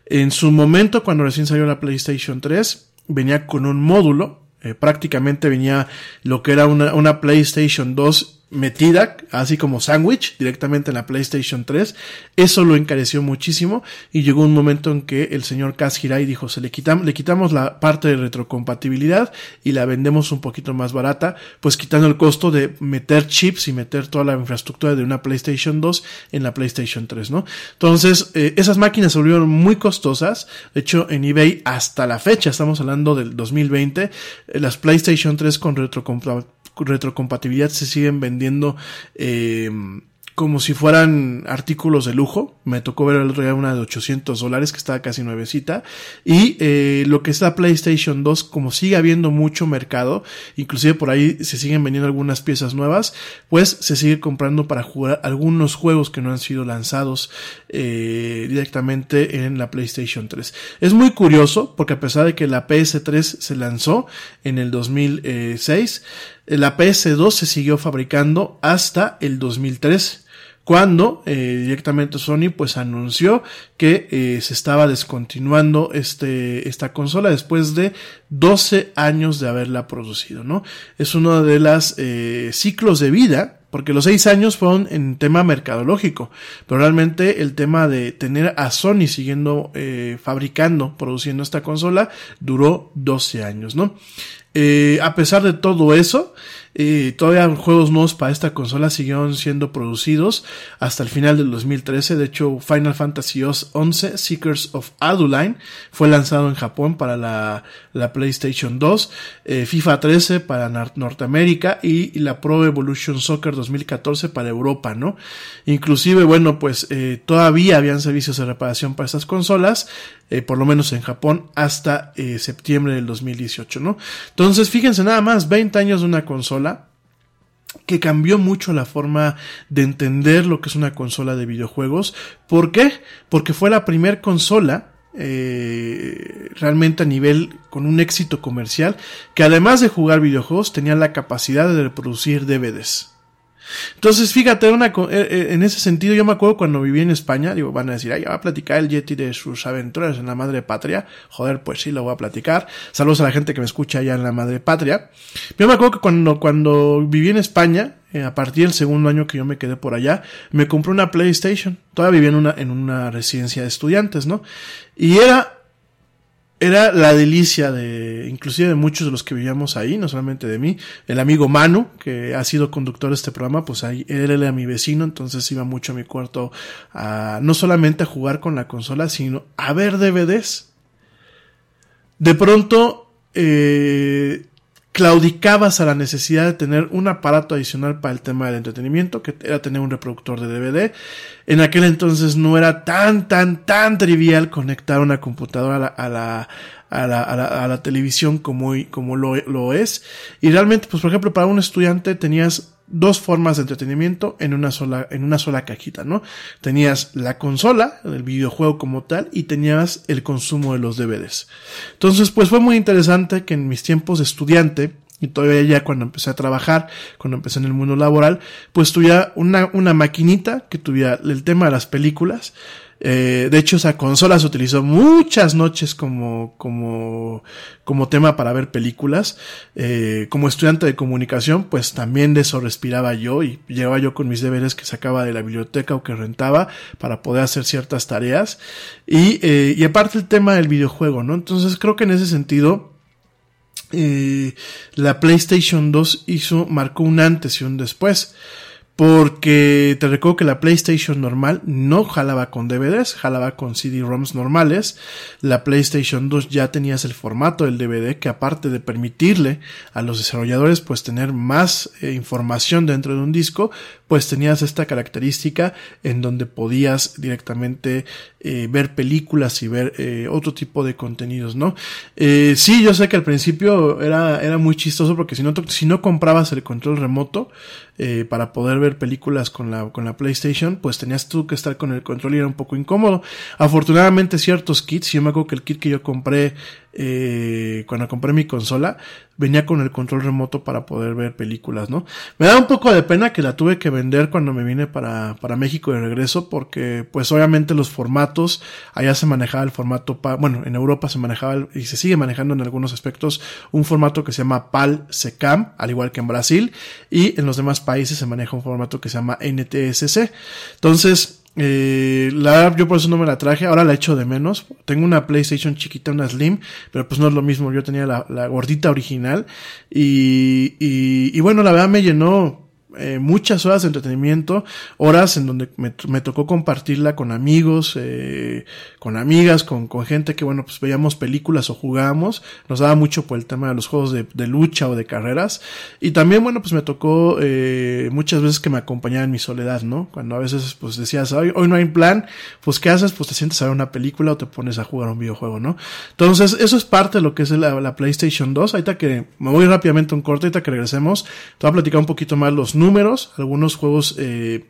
En su momento, cuando recién salió la PlayStation 3, venía con un módulo. Eh, prácticamente venía lo que era una, una PlayStation 2 metida, así como sándwich, directamente en la PlayStation 3. Eso lo encareció muchísimo y llegó un momento en que el señor Kaz Hirai dijo, se le quitamos, le quitamos la parte de retrocompatibilidad y la vendemos un poquito más barata, pues quitando el costo de meter chips y meter toda la infraestructura de una PlayStation 2 en la PlayStation 3, ¿no? Entonces, eh, esas máquinas se volvieron muy costosas. De hecho, en eBay hasta la fecha, estamos hablando del 2020, eh, las PlayStation 3 con retrocompatibilidad se siguen vendiendo eh, como si fueran artículos de lujo. Me tocó ver el otro día una de 800 dólares que estaba casi nuevecita. Y eh, lo que es la PlayStation 2, como sigue habiendo mucho mercado, inclusive por ahí se siguen vendiendo algunas piezas nuevas, pues se sigue comprando para jugar algunos juegos que no han sido lanzados eh, directamente en la PlayStation 3. Es muy curioso porque a pesar de que la PS3 se lanzó en el 2006, la PS2 se siguió fabricando hasta el 2003 cuando eh, directamente Sony pues anunció que eh, se estaba descontinuando este, esta consola después de 12 años de haberla producido, ¿no? Es uno de los eh, ciclos de vida porque los seis años fueron en tema mercadológico, pero realmente el tema de tener a Sony siguiendo fabricando, produciendo esta consola, duró 12 años, ¿no? A pesar de todo eso, y todavía juegos nuevos para esta consola siguieron siendo producidos hasta el final del 2013. De hecho, Final Fantasy XI Seekers of Aduline fue lanzado en Japón para la, la PlayStation 2, eh, FIFA 13 para Norteamérica y, la Pro Evolution Soccer 2014 para Europa, ¿no? Inclusive, bueno, pues eh, todavía habían servicios de reparación para estas consolas, eh, por lo menos en Japón, hasta septiembre del 2018, ¿no? Entonces, fíjense nada más, 20 años de una consola que cambió mucho la forma de entender lo que es una consola de videojuegos. ¿Por qué? Porque fue la primera consola eh, realmente a nivel con un éxito comercial que además de jugar videojuegos tenía la capacidad de reproducir DVDs. Entonces, fíjate, eh, eh, en ese sentido, yo me acuerdo cuando viví en España, digo, van a decir, ay, va a platicar el Yeti de sus aventuras en la madre patria. Joder, pues sí, lo voy a platicar. Saludos a la gente que me escucha allá en la madre patria. Yo me acuerdo que cuando, cuando viví en España, eh, a partir del segundo año que yo me quedé por allá, me compré una PlayStation. Todavía vivía en una, en una residencia de estudiantes, ¿no? Y era era la delicia de, inclusive de muchos de los que vivíamos ahí, no solamente de mí, el amigo Manu, que ha sido conductor de este programa, pues ahí, él era mi vecino, entonces iba mucho a mi cuarto a, no solamente a jugar con la consola, sino a ver DVDs. De pronto, eh, claudicabas a la necesidad de tener un aparato adicional para el tema del entretenimiento, que era tener un reproductor de DVD. En aquel entonces no era tan, tan, tan trivial conectar una computadora a la, a la, a la, a la, televisión como, como lo, lo es. Y realmente, pues por ejemplo, para un estudiante tenías dos formas de entretenimiento en una sola, en una sola cajita, ¿no? Tenías la consola, el videojuego como tal, y tenías el consumo de los DVDs. Entonces, pues fue muy interesante que en mis tiempos de estudiante, y todavía ya cuando empecé a trabajar, cuando empecé en el mundo laboral, pues tuviera una, una maquinita que tuviera el tema de las películas, eh, de hecho, esa consola se utilizó muchas noches como, como, como tema para ver películas. Eh, como estudiante de comunicación, pues también de eso respiraba yo y llegaba yo con mis deberes que sacaba de la biblioteca o que rentaba para poder hacer ciertas tareas. Y, eh, y aparte el tema del videojuego, ¿no? Entonces creo que en ese sentido, la PlayStation 2 hizo, marcó un antes y un después. Porque te recuerdo que la PlayStation normal no jalaba con DVDs, jalaba con CD-ROMs normales. La PlayStation 2 ya tenías el formato del DVD que aparte de permitirle a los desarrolladores pues tener más eh, información dentro de un disco, pues tenías esta característica en donde podías directamente eh, ver películas y ver eh, otro tipo de contenidos, ¿no? Sí, yo sé que al principio era, era muy chistoso porque si no, si no comprabas el control remoto para poder ver películas con la, con la PlayStation, pues tenías tú que estar con el control y era un poco incómodo. Afortunadamente ciertos kits, yo me acuerdo que el kit que yo compré eh, cuando compré mi consola, venía con el control remoto para poder ver películas, ¿no? Me da un poco de pena que la tuve que vender cuando me vine para, para México de regreso, porque pues obviamente los formatos, allá se manejaba el formato, bueno, en Europa se manejaba y se sigue manejando en algunos aspectos un formato que se llama PAL SECAM, al igual que en Brasil, y en los demás países se maneja un formato que se llama NTSC. Entonces, eh, la yo por eso no me la traje. Ahora la echo de menos. Tengo una PlayStation chiquita, una Slim, pero pues no es lo mismo. Yo tenía la, la gordita original. Y, y, y bueno, la verdad me llenó eh, muchas horas de entretenimiento, horas en donde me, tocó compartirla con amigos, eh, con amigas, con, gente que, bueno, pues veíamos películas o jugábamos, nos daba mucho por el tema de los juegos de, lucha o de carreras, y también, bueno, pues me tocó eh, muchas veces que me acompañaba en mi soledad, ¿no? Cuando a veces, pues decías, hoy, hoy no hay plan, pues ¿qué haces? Pues te sientes a ver una película o te pones a jugar un videojuego, ¿no? Entonces, eso es parte de lo que es la, la PlayStation 2, ahorita que me voy rápidamente a un corte, ahorita que regresemos, te voy a platicar un poquito más los números, algunos juegos eh,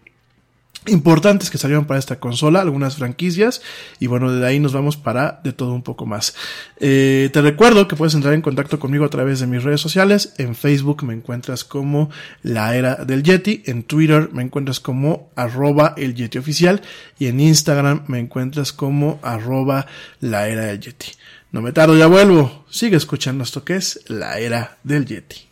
importantes que salieron para esta consola, algunas franquicias, y bueno, de ahí nos vamos para de todo un poco más. Eh, te recuerdo que puedes entrar en contacto conmigo a través de mis redes sociales, en Facebook me encuentras como la era del Yeti, en Twitter me encuentras como arroba el Yeti oficial, y en Instagram me encuentras como arroba la era del Yeti. No me tardo, ya vuelvo. Sigue escuchando esto que es la era del Yeti.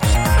Bye.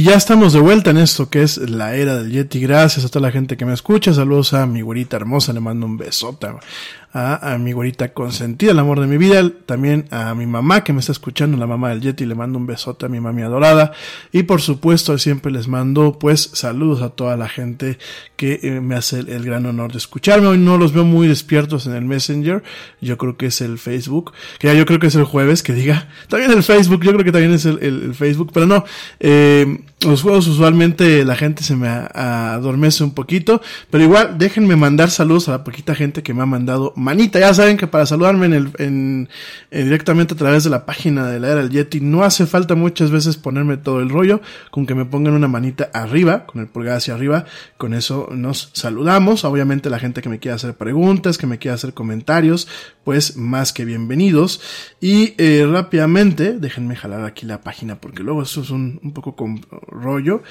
Y ya estamos de vuelta en esto que es la era del Yeti. Gracias a toda la gente que me escucha. Saludos a mi güerita hermosa, le mando un besote a, a mi güerita consentida, el amor de mi vida. También a mi mamá que me está escuchando, la mamá del Yeti, le mando un besote a mi mami adorada. Y por supuesto, siempre les mando pues saludos a toda la gente que eh, me hace el, gran honor de escucharme. Hoy no los veo muy despiertos en el Messenger. Yo creo que es el Facebook. Que ya yo creo que es el jueves que diga. También el Facebook, yo creo que también es el, el, el Facebook. Pero no, eh, los juegos usualmente la gente se me adormece un poquito. Pero igual, déjenme mandar saludos a la poquita gente que me ha mandado manita. Ya saben que para saludarme en el, en, en, directamente a través de la página de la era del Yeti no hace falta muchas veces ponerme todo el rollo. Con que me pongan una manita arriba, con el pulgar hacia arriba. Con eso nos saludamos. Obviamente la gente que me quiera hacer preguntas, que me quiera hacer comentarios, pues más que bienvenidos. Y eh, rápidamente, déjenme jalar aquí la página porque luego eso es un, un poco rollo.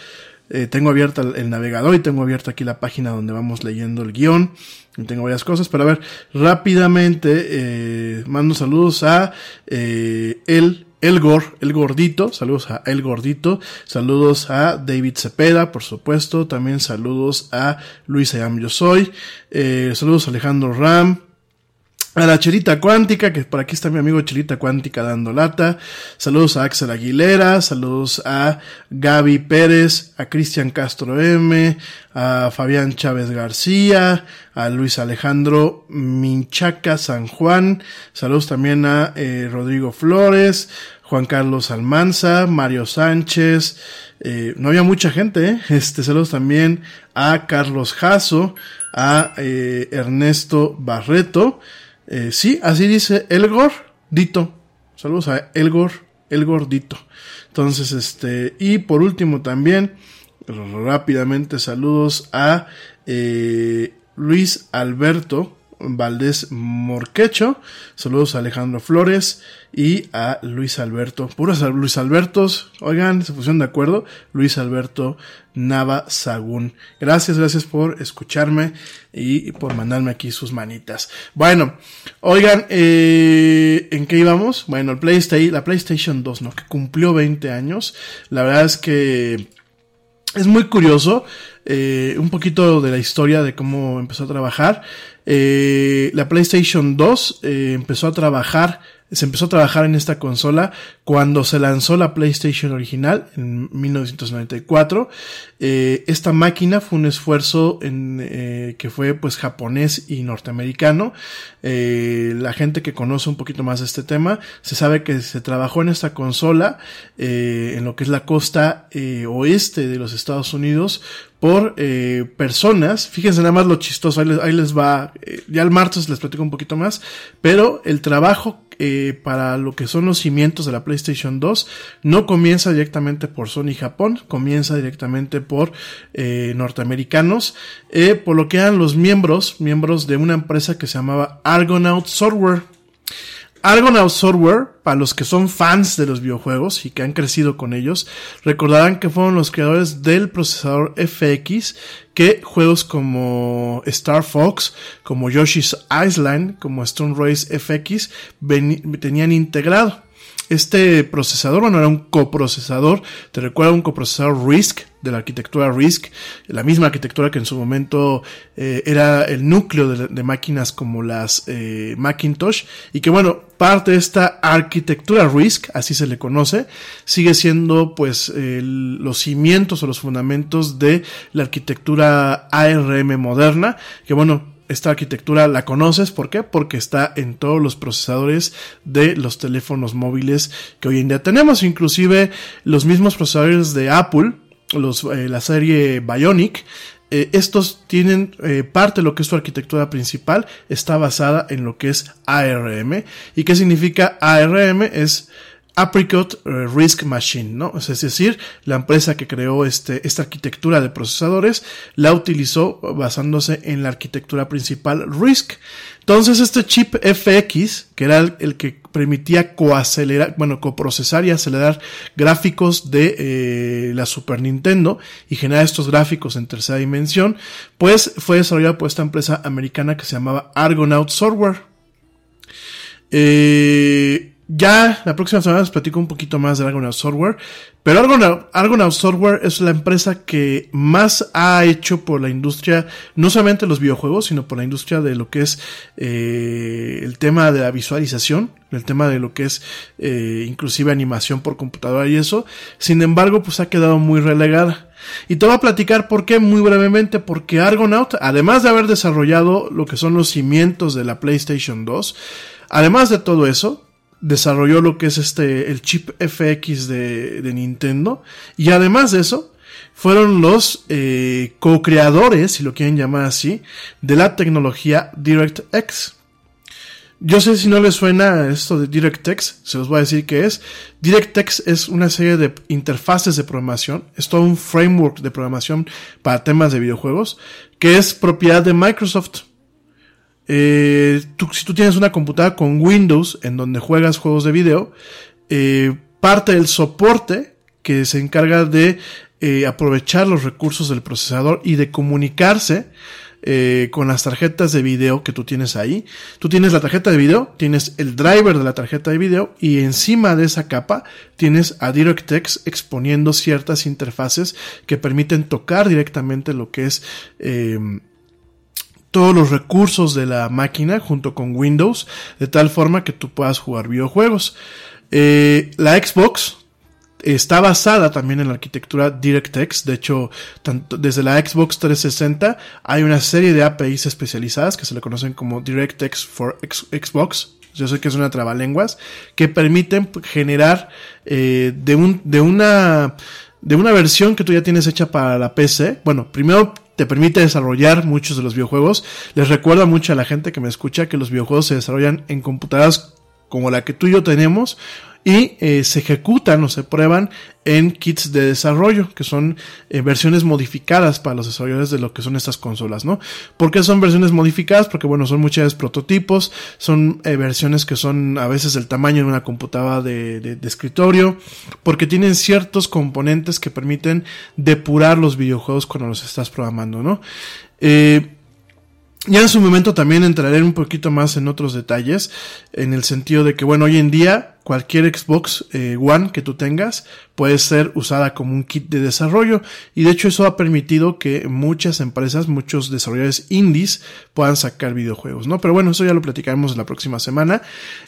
Eh, tengo abierta el, navegador y tengo abierta aquí la página donde vamos leyendo el guion. Y tengo varias cosas, pero a ver, rápidamente eh, mando saludos a eh, el el Gor, el gordito, saludos a El Gordito, saludos a David Cepeda, por supuesto, también saludos a Luis Ayam Yo Soy, eh, saludos a Alejandro Ram, a la Chelita Cuántica, que por aquí está mi amigo Chelita Cuántica dando lata. Saludos a Axel Aguilera, saludos a Gaby Pérez, a Cristian Castro M, a Fabián Chávez García, a Luis Alejandro Minchaca San Juan, saludos también a eh, Rodrigo Flores, Juan Carlos Almanza, Mario Sánchez, eh, no había mucha gente, ¿eh? (laughs) este, saludos también a Carlos Jasso, a eh, Ernesto Barreto, eh, sí, así dice Elgor Dito. Saludos a Elgor, El Gordito. Entonces, este, y por último también, rápidamente saludos a eh, Luis Alberto Valdés Morquecho. Saludos a Alejandro Flores y a Luis Alberto. Puros Luis Albertos. Oigan, se pusieron de acuerdo. Luis Alberto Nava Sagún. Gracias, gracias por escucharme y por mandarme aquí sus manitas. Bueno, oigan, eh, ¿en qué íbamos? Bueno, el PlayStation, la PlayStation 2, ¿no? Que cumplió 20 años. La verdad es que es muy curioso. Eh, un poquito de la historia de cómo empezó a trabajar. Eh, la PlayStation 2 eh, empezó a trabajar, se empezó a trabajar en esta consola cuando se lanzó la PlayStation original en 1994. Eh, esta máquina fue un esfuerzo que fue pues japonés y norteamericano. La gente que conoce un poquito más de este tema se sabe que se trabajó en esta consola en lo que es la costa oeste de los Estados Unidos por eh, personas. Fíjense nada más lo chistoso, ahí les, va, eh, ya el martes les platico un poquito más, pero el trabajo eh, para lo que son los cimientos de la PlayStation 2 no comienza directamente por Sony Japón, comienza directamente por eh, norteamericanos, eh, por lo que eran los miembros, miembros de una empresa que se llamaba Argonaut Software. Argonaut Software, para los que son fans de los videojuegos y que han crecido con ellos, recordarán que fueron los creadores del procesador FX que juegos como Star Fox, como Yoshi's Island, como Stone Race FX tenían integrado. Este procesador, bueno, era un coprocesador, te recuerda un coprocesador RISC, de la arquitectura RISC, la misma arquitectura que en su momento eh, era el núcleo de, máquinas como las eh, Macintosh, y que bueno, parte de esta arquitectura RISC, así se le conoce, sigue siendo pues los cimientos o los fundamentos de la arquitectura ARM moderna, que bueno, esta arquitectura la conoces, ¿por qué? Porque está en todos los procesadores de los teléfonos móviles que hoy en día tenemos, inclusive los mismos procesadores de Apple, los, eh, la serie Bionic, eh, estos tienen eh, parte de lo que es su arquitectura principal, está basada en lo que es ARM. ¿Y qué significa ARM? Es Apricot eh, Risk Machine, ¿no? Es decir, la empresa que creó este, esta arquitectura de procesadores la utilizó basándose en la arquitectura principal RISC. Entonces este chip FX, que era el, que permitía coacelerar, bueno, coprocesar y acelerar gráficos de eh, la Super Nintendo y generar estos gráficos en tercera dimensión, pues fue desarrollado por esta empresa americana que se llamaba Argonaut Software. Eh, ya la próxima semana les platico un poquito más de Argonaut Software. Pero Argonaut, Argonaut, Software es la empresa que más ha hecho por la industria, no solamente los videojuegos, sino por la industria de lo que es eh, el tema de la visualización, el tema de lo que es eh, inclusive animación por computadora y eso. Sin embargo, pues ha quedado muy relegada. Y te voy a platicar por qué muy brevemente, porque Argonaut, además de haber desarrollado lo que son los cimientos de la PlayStation 2, además de todo eso, desarrolló lo que es este, el chip FX de, de Nintendo. Y además de eso, fueron los eh, co-creadores, si lo quieren llamar así, de la tecnología DirectX. Yo sé si no les suena esto de DirectX, se los voy a decir qué es. DirectX es una serie de interfaces de programación, es todo un framework de programación para temas de videojuegos, que es propiedad de Microsoft. Eh, si tú tienes una computadora con Windows en donde juegas juegos de video, eh, parte del soporte que se encarga de eh, aprovechar los recursos del procesador y de comunicarse eh, con las tarjetas de video que tú tienes ahí. Tú tienes la tarjeta de video, tienes el driver de la tarjeta de video y encima de esa capa tienes a DirectX exponiendo ciertas interfaces que permiten tocar directamente lo que es eh, todos los recursos de la máquina junto con Windows, de tal forma que tú puedas jugar videojuegos. Eh, la Xbox está basada también en la arquitectura DirectX. De hecho, tanto, desde la Xbox 360 hay una serie de APIs especializadas que se le conocen como DirectX for Xbox. Yo sé que es una trabalenguas que permiten generar eh, de un de una de una versión que tú ya tienes hecha para la PC. Bueno, primero te permite desarrollar muchos de los videojuegos. Les recuerda mucho a la gente que me escucha que los videojuegos se desarrollan en computadoras como la que tú y yo tenemos y eh, se ejecutan o se prueban en kits de desarrollo, que son eh, versiones modificadas para los desarrolladores de lo que son estas consolas, ¿no? ¿Por qué son versiones modificadas? Porque, bueno, son muchas veces prototipos, son eh, versiones que son a veces del tamaño de una computadora de, de, escritorio, porque tienen ciertos componentes que permiten depurar los videojuegos cuando los estás programando, ¿no? Eh, ya en su momento también entraré un poquito más en otros detalles, en el sentido de que, bueno, hoy en día cualquier Xbox eh, One que tú tengas puede ser usada como un kit de desarrollo y de hecho eso ha permitido que muchas empresas, muchos desarrolladores indies puedan sacar videojuegos, ¿no? Pero bueno, eso ya lo platicaremos la próxima semana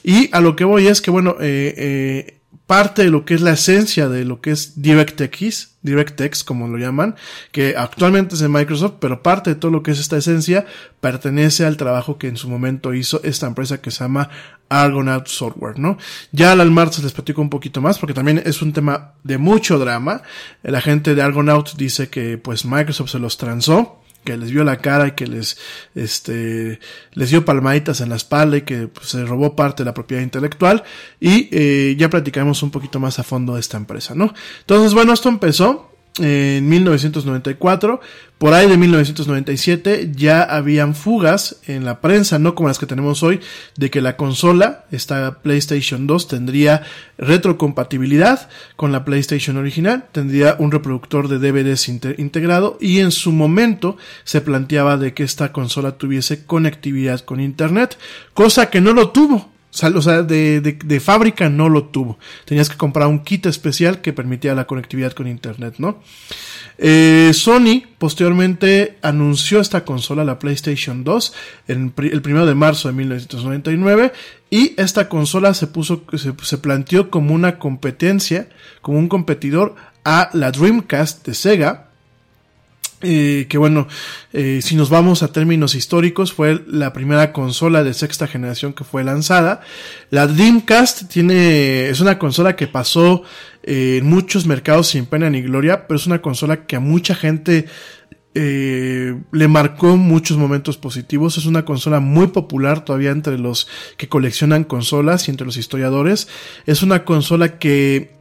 y a lo que voy es que, bueno, eh, eh, parte de lo que es la esencia de lo que es DirectX, DirectX como lo llaman, que actualmente es de Microsoft, pero parte de todo lo que es esta esencia pertenece al trabajo que en su momento hizo esta empresa que se llama Argonaut Software, ¿no? Ya al martes les platico un poquito más porque también es un tema de mucho drama. La gente de Argonaut dice que pues Microsoft se los transó que les vio la cara y que les, este, les dio palmaditas en la espalda y que pues, se robó parte de la propiedad intelectual y eh, ya platicamos un poquito más a fondo de esta empresa, ¿no? Entonces, bueno, esto empezó en 1994. Por ahí de 1997 ya habían fugas en la prensa, no como las que tenemos hoy, de que la consola, esta PlayStation 2, tendría retrocompatibilidad con la PlayStation original, tendría un reproductor de DVDs integrado y en su momento se planteaba de que esta consola tuviese conectividad con Internet, cosa que no lo tuvo o sea, de, fábrica no lo tuvo. Tenías que comprar un kit especial que permitía la conectividad con internet, ¿no? Eh, Sony posteriormente anunció esta consola, la PlayStation 2, en, el primero de marzo de 1999, y esta consola se puso, se planteó como una competencia, como un competidor a la Dreamcast de Sega, eh, que bueno, eh, si nos vamos a términos históricos, fue la primera consola de sexta generación que fue lanzada. La Dreamcast tiene, es una consola que pasó eh, en muchos mercados sin pena ni gloria, pero es una consola que a mucha gente le marcó muchos momentos positivos. Es una consola muy popular todavía entre los que coleccionan consolas y entre los historiadores. Es una consola que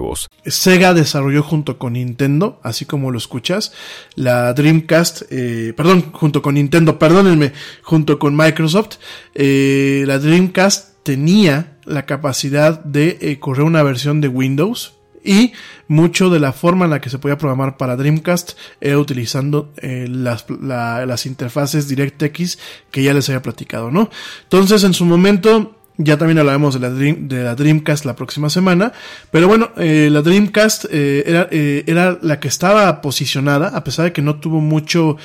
Sega desarrolló junto con Nintendo, así como lo escuchas, la Dreamcast, eh, perdón, junto con Nintendo, perdónenme, junto con Microsoft, eh, la Dreamcast tenía la capacidad de eh, correr una versión de Windows y mucho de la forma en la que se podía programar para Dreamcast era utilizando las, las interfaces DirectX que ya les había platicado, ¿no? Entonces en su momento ya también hablaremos de la, de la Dreamcast la próxima semana. Pero bueno, eh, la Dreamcast eh, era, eh, era la que estaba posicionada, a pesar de que no tuvo mucho,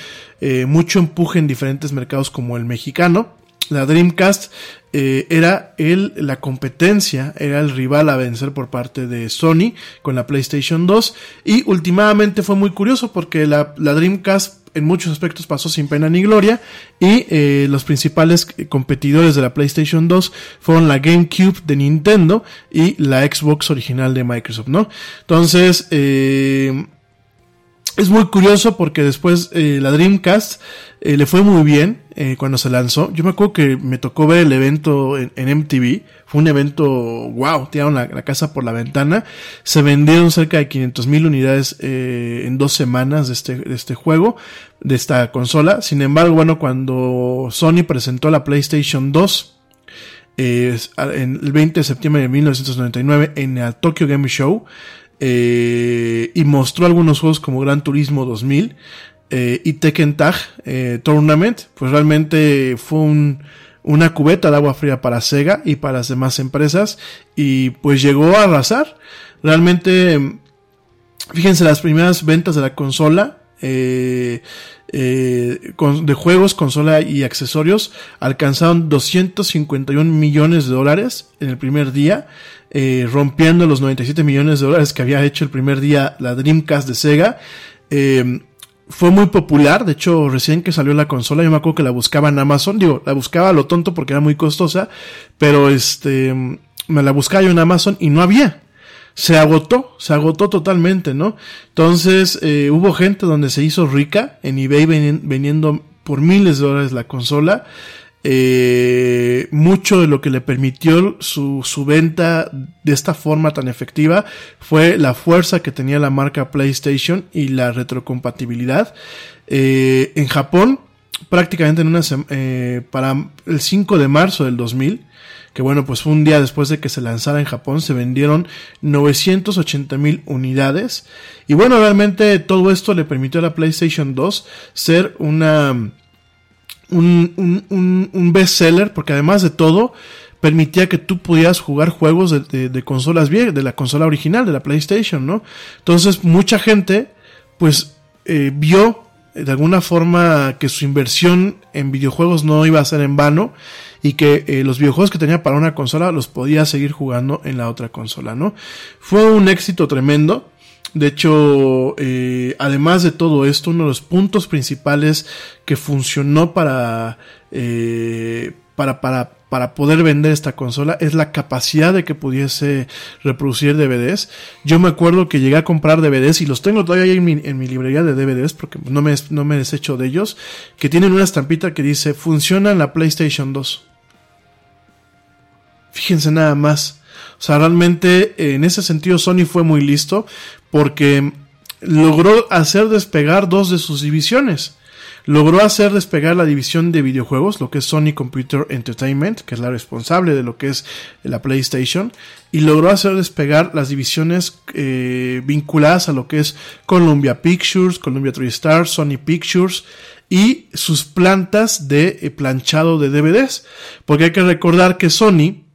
mucho empuje en diferentes mercados como el mexicano. La Dreamcast era el, la competencia, era el rival a vencer por parte de Sony con la PlayStation 2. Y últimamente fue muy curioso porque la, la Dreamcast en muchos aspectos pasó sin pena ni gloria y eh, los principales competidores de la PlayStation 2 fueron la GameCube de Nintendo y la Xbox original de Microsoft, ¿no? Entonces, eh, es muy curioso porque después eh, la Dreamcast eh, le fue muy bien eh, cuando se lanzó. Yo me acuerdo que me tocó ver el evento en, MTV. Fue un evento, wow, tiraron la, casa por la ventana. Se vendieron cerca de 500 mil unidades en dos semanas de este, de este juego, de esta consola. Sin embargo, bueno, cuando Sony presentó la PlayStation 2, en el 20 de septiembre de 1999 en el Tokyo Game Show, eh, y mostró algunos juegos como Gran Turismo 2000 eh, y Tekken Tag eh, Tournament, pues realmente fue un, una cubeta de agua fría para Sega y para las demás empresas y pues llegó a arrasar. Realmente, fíjense las primeras ventas de la consola. Eh, eh, de juegos, consola y accesorios alcanzaron 251 millones de dólares en el primer día, eh, rompiendo los 97 millones de dólares que había hecho el primer día la Dreamcast de Sega. Eh, fue muy popular, de hecho recién que salió la consola yo me acuerdo que la buscaba en Amazon, digo, la buscaba a lo tonto porque era muy costosa, pero este, me la buscaba yo en Amazon y no había. Se agotó, se agotó totalmente, ¿no? Entonces eh, hubo gente donde se hizo rica en eBay vendiendo por miles de dólares la consola. Eh, mucho de lo que le permitió su, su, venta de esta forma tan efectiva fue la fuerza que tenía la marca PlayStation y la retrocompatibilidad. Eh, en Japón, prácticamente en una eh, para el 5 de marzo del 2000, que bueno, pues fue un día después de que se lanzara en Japón, se vendieron 980 mil unidades. Y bueno, realmente todo esto le permitió a la PlayStation 2 ser una un, un, un, bestseller, porque además de todo, permitía que tú pudieras jugar juegos de, de, consolas viejas, de la consola original, de la PlayStation, ¿no? Entonces, mucha gente, pues, eh, vio de alguna forma que su inversión en videojuegos no iba a ser en vano y que eh, los videojuegos que tenía para una consola los podía seguir jugando en la otra consola, ¿no? Fue un éxito tremendo. De hecho, eh, además de todo esto, uno de los puntos principales que funcionó para, eh, para, para, para poder vender esta consola es la capacidad de que pudiese reproducir DVDs. Yo me acuerdo que llegué a comprar DVDs y los tengo todavía en mi, en mi librería de DVDs porque no me, no me deshecho de ellos, que tienen una estampita que dice funciona en la PlayStation 2. Fíjense nada más. O sea, realmente en ese sentido Sony fue muy listo porque logró hacer despegar dos de sus divisiones. Logró hacer despegar la división de videojuegos, lo que es Sony Computer Entertainment, que es la responsable de lo que es la PlayStation, y logró hacer despegar las divisiones eh, vinculadas a lo que es Columbia Pictures, Columbia TriStar, Sony Pictures, y sus plantas de eh, planchado de DVDs. Porque hay que recordar que Sony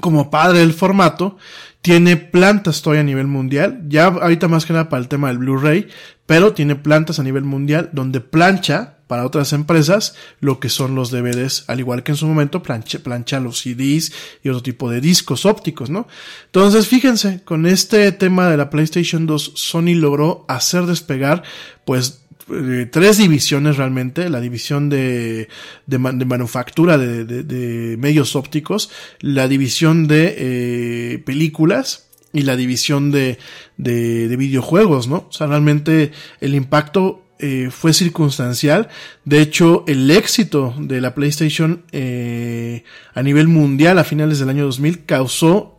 como padre del formato, tiene plantas todavía a nivel mundial, ya ahorita más que nada para el tema del Blu-ray, pero tiene plantas a nivel mundial donde plancha para otras empresas lo que son los DVDs, al igual que en su momento plancha, plancha los CDs y otro tipo de discos ópticos, ¿no? Entonces, fíjense, con este tema de la PlayStation 2, Sony logró hacer despegar, pues, eh, tres divisiones realmente, la división de, de, manufactura de, medios ópticos, la división de eh, películas y la división de, de, videojuegos, ¿no? O sea, realmente el impacto eh, fue circunstancial. De hecho, el éxito de la PlayStation a nivel mundial a finales del año 2000 causó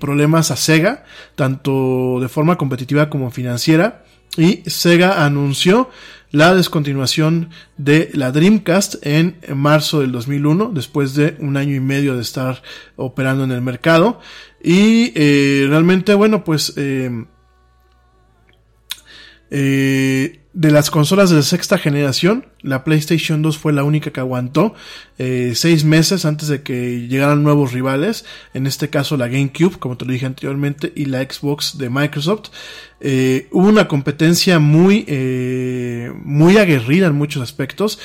problemas a Sega, tanto de forma competitiva como financiera y Sega anunció la descontinuación de la Dreamcast en marzo del 2001, después de un año y medio de estar operando en el mercado. Y eh, realmente, bueno, pues eh, eh, de las consolas de sexta generación, la PlayStation 2 fue la única que aguantó eh, seis meses antes de que llegaran nuevos rivales, en este caso la GameCube, como te lo dije anteriormente, y la Xbox de Microsoft. Eh, hubo una competencia muy, muy aguerrida en muchos aspectos.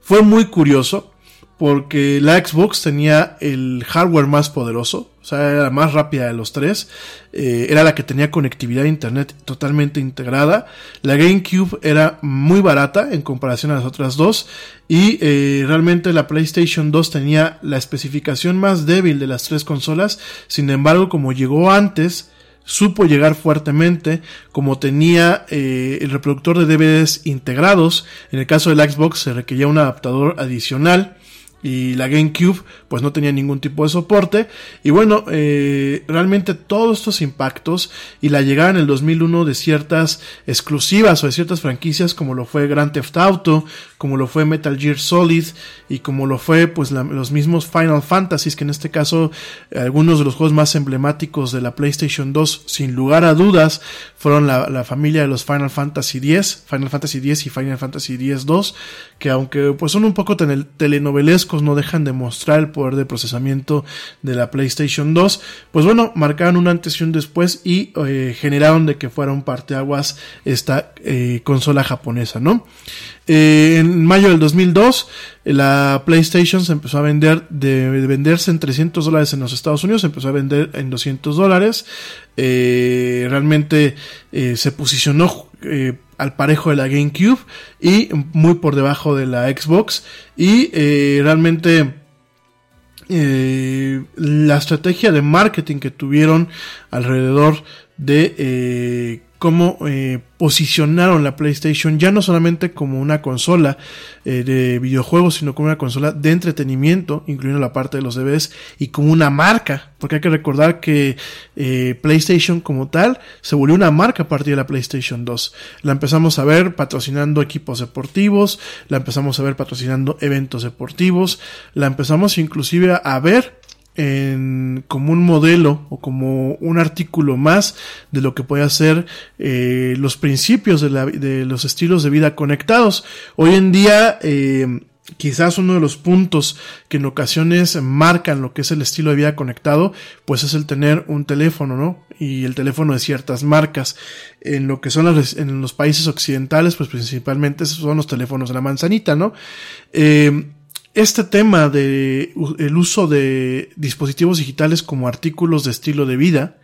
Fue muy curioso porque la Xbox tenía el hardware más poderoso, o sea, era la más rápida de los tres, eh, era la que tenía conectividad a internet totalmente integrada, la GameCube era muy barata en comparación a las otras dos, y eh, realmente la PlayStation 2 tenía la especificación más débil de las tres consolas, sin embargo, como llegó antes, supo llegar fuertemente, como tenía eh, el reproductor de DVDs integrados, en el caso del Xbox se requería un adaptador adicional, y la GameCube pues no tenía ningún tipo de soporte. Y bueno eh, realmente todos estos impactos y la llegada en el 2001 de ciertas exclusivas o de ciertas franquicias como lo fue Grand Theft Auto como lo fue Metal Gear Solid y como lo fue pues los mismos Final Fantasies que en este caso algunos de los juegos más emblemáticos de la PlayStation 2 sin lugar a dudas fueron la, la familia de los Final Fantasy X Final Fantasy X y Final Fantasy X 2 que aunque pues son un poco telenovelescos no dejan de mostrar el poder de procesamiento de la PlayStation 2, pues bueno, marcaron un antes y un después y eh, generaron de que fuera un parteaguas esta eh, consola japonesa, ¿no? Eh, en mayo del 2002, la PlayStation se empezó a vender, de, venderse en 300 dólares en los Estados Unidos, se empezó a vender en 200 dólares. realmente se posicionó al parejo de la GameCube y muy por debajo de la Xbox y eh, realmente eh, la estrategia de marketing que tuvieron alrededor de eh, cómo eh, posicionaron la PlayStation ya no solamente como una consola eh, de videojuegos, sino como una consola de entretenimiento, incluyendo la parte de los DVDs, y como una marca, porque hay que recordar que eh, PlayStation como tal se volvió una marca a partir de la PlayStation 2. La empezamos a ver patrocinando equipos deportivos, la empezamos a ver patrocinando eventos deportivos, la empezamos inclusive a ver en, como un modelo o como un artículo más de lo que puede ser eh, los principios de, la, de, los estilos de vida conectados. Hoy en día, eh, quizás uno de los puntos que en ocasiones marcan lo que es el estilo de vida conectado, pues es el tener un teléfono, ¿no? Y el teléfono de ciertas marcas. En lo que son los, en los países occidentales, pues principalmente son los teléfonos de la manzanita, ¿no? Eh, este tema de el uso de dispositivos digitales como artículos de estilo de vida,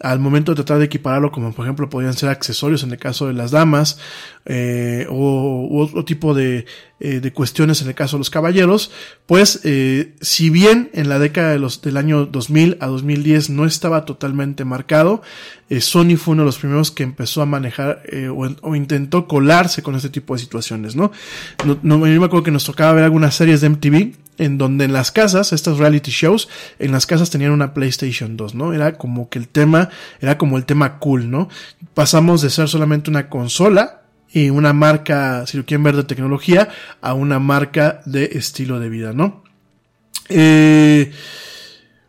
al momento de tratar de equipararlo como por ejemplo podrían ser accesorios en el caso de las damas eh, o otro tipo de, eh, de, cuestiones en el caso de los caballeros pues eh, si bien en la década de los, del año 2000 a 2010 no estaba totalmente marcado eh, Sony fue uno de los primeros que empezó a manejar eh, o, o, intentó colarse con este tipo de situaciones no, no, no me acuerdo que nos tocaba ver algunas series de MTV en donde en las casas, estas reality shows, en las casas tenían una PlayStation 2, ¿no? Era como que el tema, era como el tema cool, ¿no? Pasamos de ser solamente una consola y una marca, si lo quieren ver de tecnología, a una marca de estilo de vida, ¿no? Eh,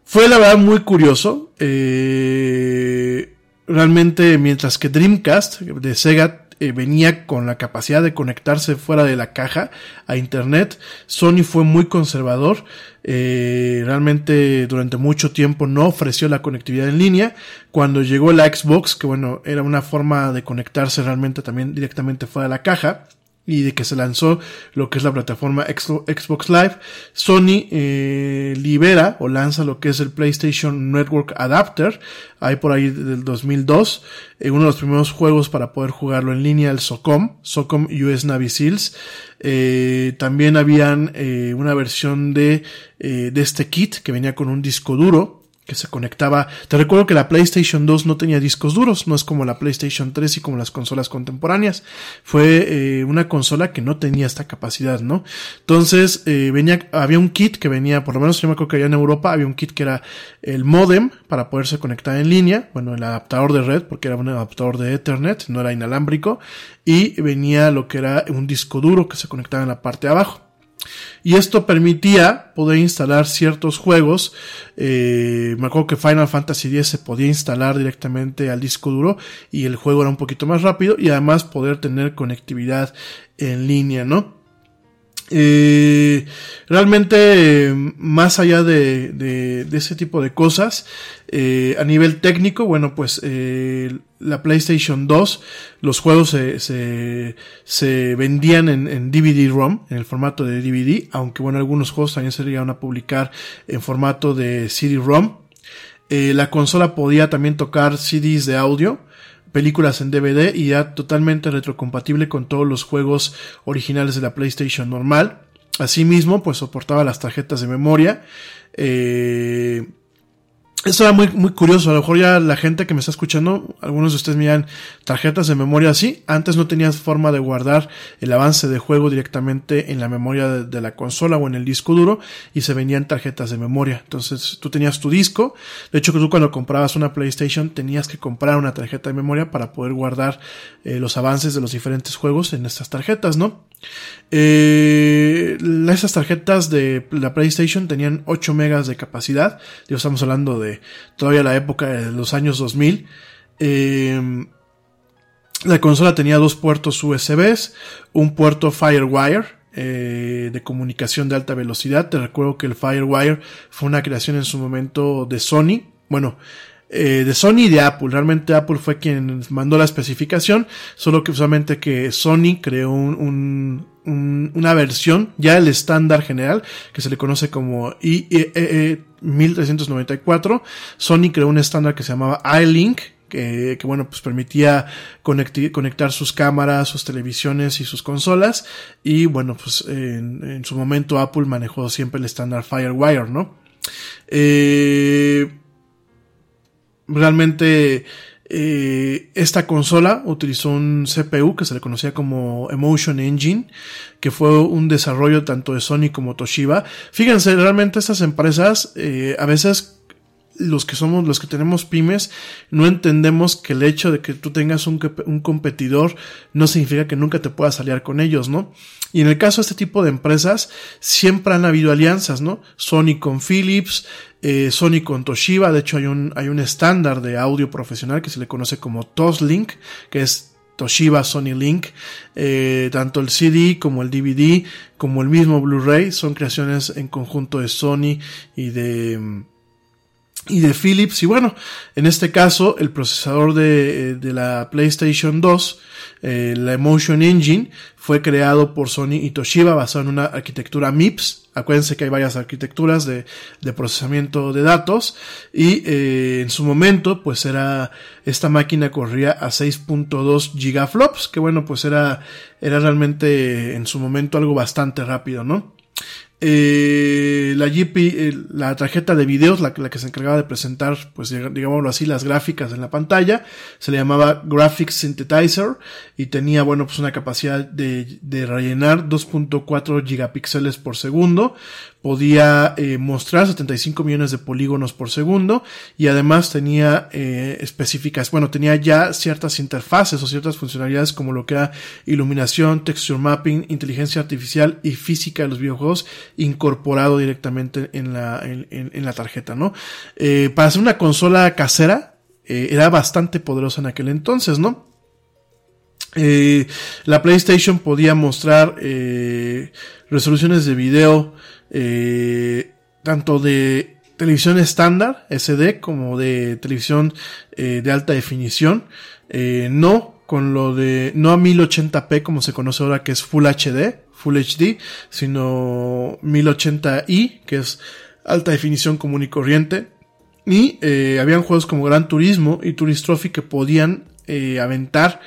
fue la verdad muy curioso. Eh, realmente, mientras que Dreamcast de Sega eh, venía con la capacidad de conectarse fuera de la caja a internet. Sony fue muy conservador. Eh, realmente durante mucho tiempo no ofreció la conectividad en línea. Cuando llegó la Xbox, que bueno, era una forma de conectarse realmente también directamente fuera de la caja y de que se lanzó lo que es la plataforma Xbox Live, Sony eh, libera o lanza lo que es el PlayStation Network Adapter, ahí por ahí del 2002, eh, uno de los primeros juegos para poder jugarlo en línea, el SOCOM, SOCOM US Navy SEALs. Eh, también habían eh, una versión de, eh, de este kit que venía con un disco duro, que se conectaba. Te recuerdo que la PlayStation 2 no tenía discos duros, no es como la PlayStation 3 y como las consolas contemporáneas. Fue eh, una consola que no tenía esta capacidad, ¿no? Entonces, eh, venía, había un kit que venía, por lo menos yo me acuerdo que allá en Europa había un kit que era el modem para poderse conectar en línea, bueno, el adaptador de red, porque era un adaptador de Ethernet, no era inalámbrico, y venía lo que era un disco duro que se conectaba en la parte de abajo. Y esto permitía poder instalar ciertos juegos. Eh, me acuerdo que Final Fantasy X se podía instalar directamente al disco duro y el juego era un poquito más rápido y además poder tener conectividad en línea, ¿no? Eh, realmente, más allá de, de, de, ese tipo de cosas, eh, a nivel técnico, bueno, pues eh, la PlayStation 2, los juegos se, se, se vendían en, en DVD-ROM, en el formato de DVD, aunque bueno, algunos juegos también se llegaron a publicar en formato de CD-ROM. Eh, la consola podía también tocar CDs de audio, películas en DVD y ya totalmente retrocompatible con todos los juegos originales de la PlayStation normal. Asimismo, pues soportaba las tarjetas de memoria. Eh, eso era muy, muy curioso. A lo mejor ya la gente que me está escuchando, algunos de ustedes miran tarjetas de memoria así. Antes no tenías forma de guardar el avance de juego directamente en la memoria de, la consola o en el disco duro y se venían tarjetas de memoria. Entonces tú tenías tu disco. De hecho, que tú cuando comprabas una PlayStation tenías que comprar una tarjeta de memoria para poder guardar eh, los avances de los diferentes juegos en estas tarjetas, ¿no? Eh, esas tarjetas de la PlayStation tenían 8 megas de capacidad. Ya estamos hablando de todavía la época de los años 2000. Eh, la consola tenía dos puertos USBs, un puerto Firewire eh, de comunicación de alta velocidad. Te recuerdo que el Firewire fue una creación en su momento de Sony. Bueno, eh, de Sony y de Apple. Realmente Apple fue quien mandó la especificación, solo que solamente que Sony creó un, un, una versión, ya el estándar general, que se le conoce como IEEE 1394. Sony creó un estándar que se llamaba iLink, que, que, bueno, pues permitía conectar sus cámaras, sus televisiones y sus consolas. Y bueno, pues en, en su momento Apple manejó siempre el estándar Firewire, ¿no? Eh, realmente eh, esta consola utilizó un CPU que se le conocía como Emotion Engine, que fue un desarrollo tanto de Sony como Toshiba. Fíjense, realmente estas empresas eh, a veces los que somos, los que tenemos pymes, no entendemos que el hecho de que tú tengas un, un competidor no significa que nunca te puedas aliar con ellos, ¿no? Y en el caso de este tipo de empresas, siempre han habido alianzas, ¿no? Sony con Philips, eh, Sony con Toshiba, de hecho hay un, hay un estándar de audio profesional que se le conoce como Toslink, que es Toshiba Sony Link, eh, tanto el CD como el DVD, como el mismo Blu-ray, son creaciones en conjunto de Sony y de y de Philips. Y bueno, en este caso, el procesador de, de la PlayStation 2, eh, la Emotion Engine, fue creado por Sony y Toshiba basado en una arquitectura MIPS. Acuérdense que hay varias arquitecturas de, procesamiento de datos. Y eh, en su momento, pues era, esta máquina corría a 6.2 gigaflops, que bueno, pues era, era realmente en su momento algo bastante rápido, ¿no? Eh, la GP, eh, la tarjeta de videos, la, la, que se encargaba de presentar, pues digámoslo así, las gráficas en la pantalla, se le llamaba Graphics Synthesizer y tenía, bueno, pues una capacidad de, de rellenar 2.4 gigapíxeles por segundo, podía eh, mostrar 75 millones de polígonos por segundo y además tenía eh, específicas, bueno, tenía ya ciertas interfaces o ciertas funcionalidades como lo que era iluminación, texture mapping, inteligencia artificial y física de los videojuegos incorporado directamente en la, en, en, la tarjeta, ¿no? Eh, para hacer una consola casera, eh, era bastante poderosa en aquel entonces, ¿no? Eh, la PlayStation podía mostrar eh, resoluciones de video eh, tanto de televisión estándar, SD, como de televisión eh, de alta definición. Eh, no con lo de, no a 1080p como se conoce ahora que es Full HD, Full HD, sino 1080i, que es alta definición común y corriente. Y eh, habían juegos como Gran Turismo y Tourist Trophy que podían eh, aventar,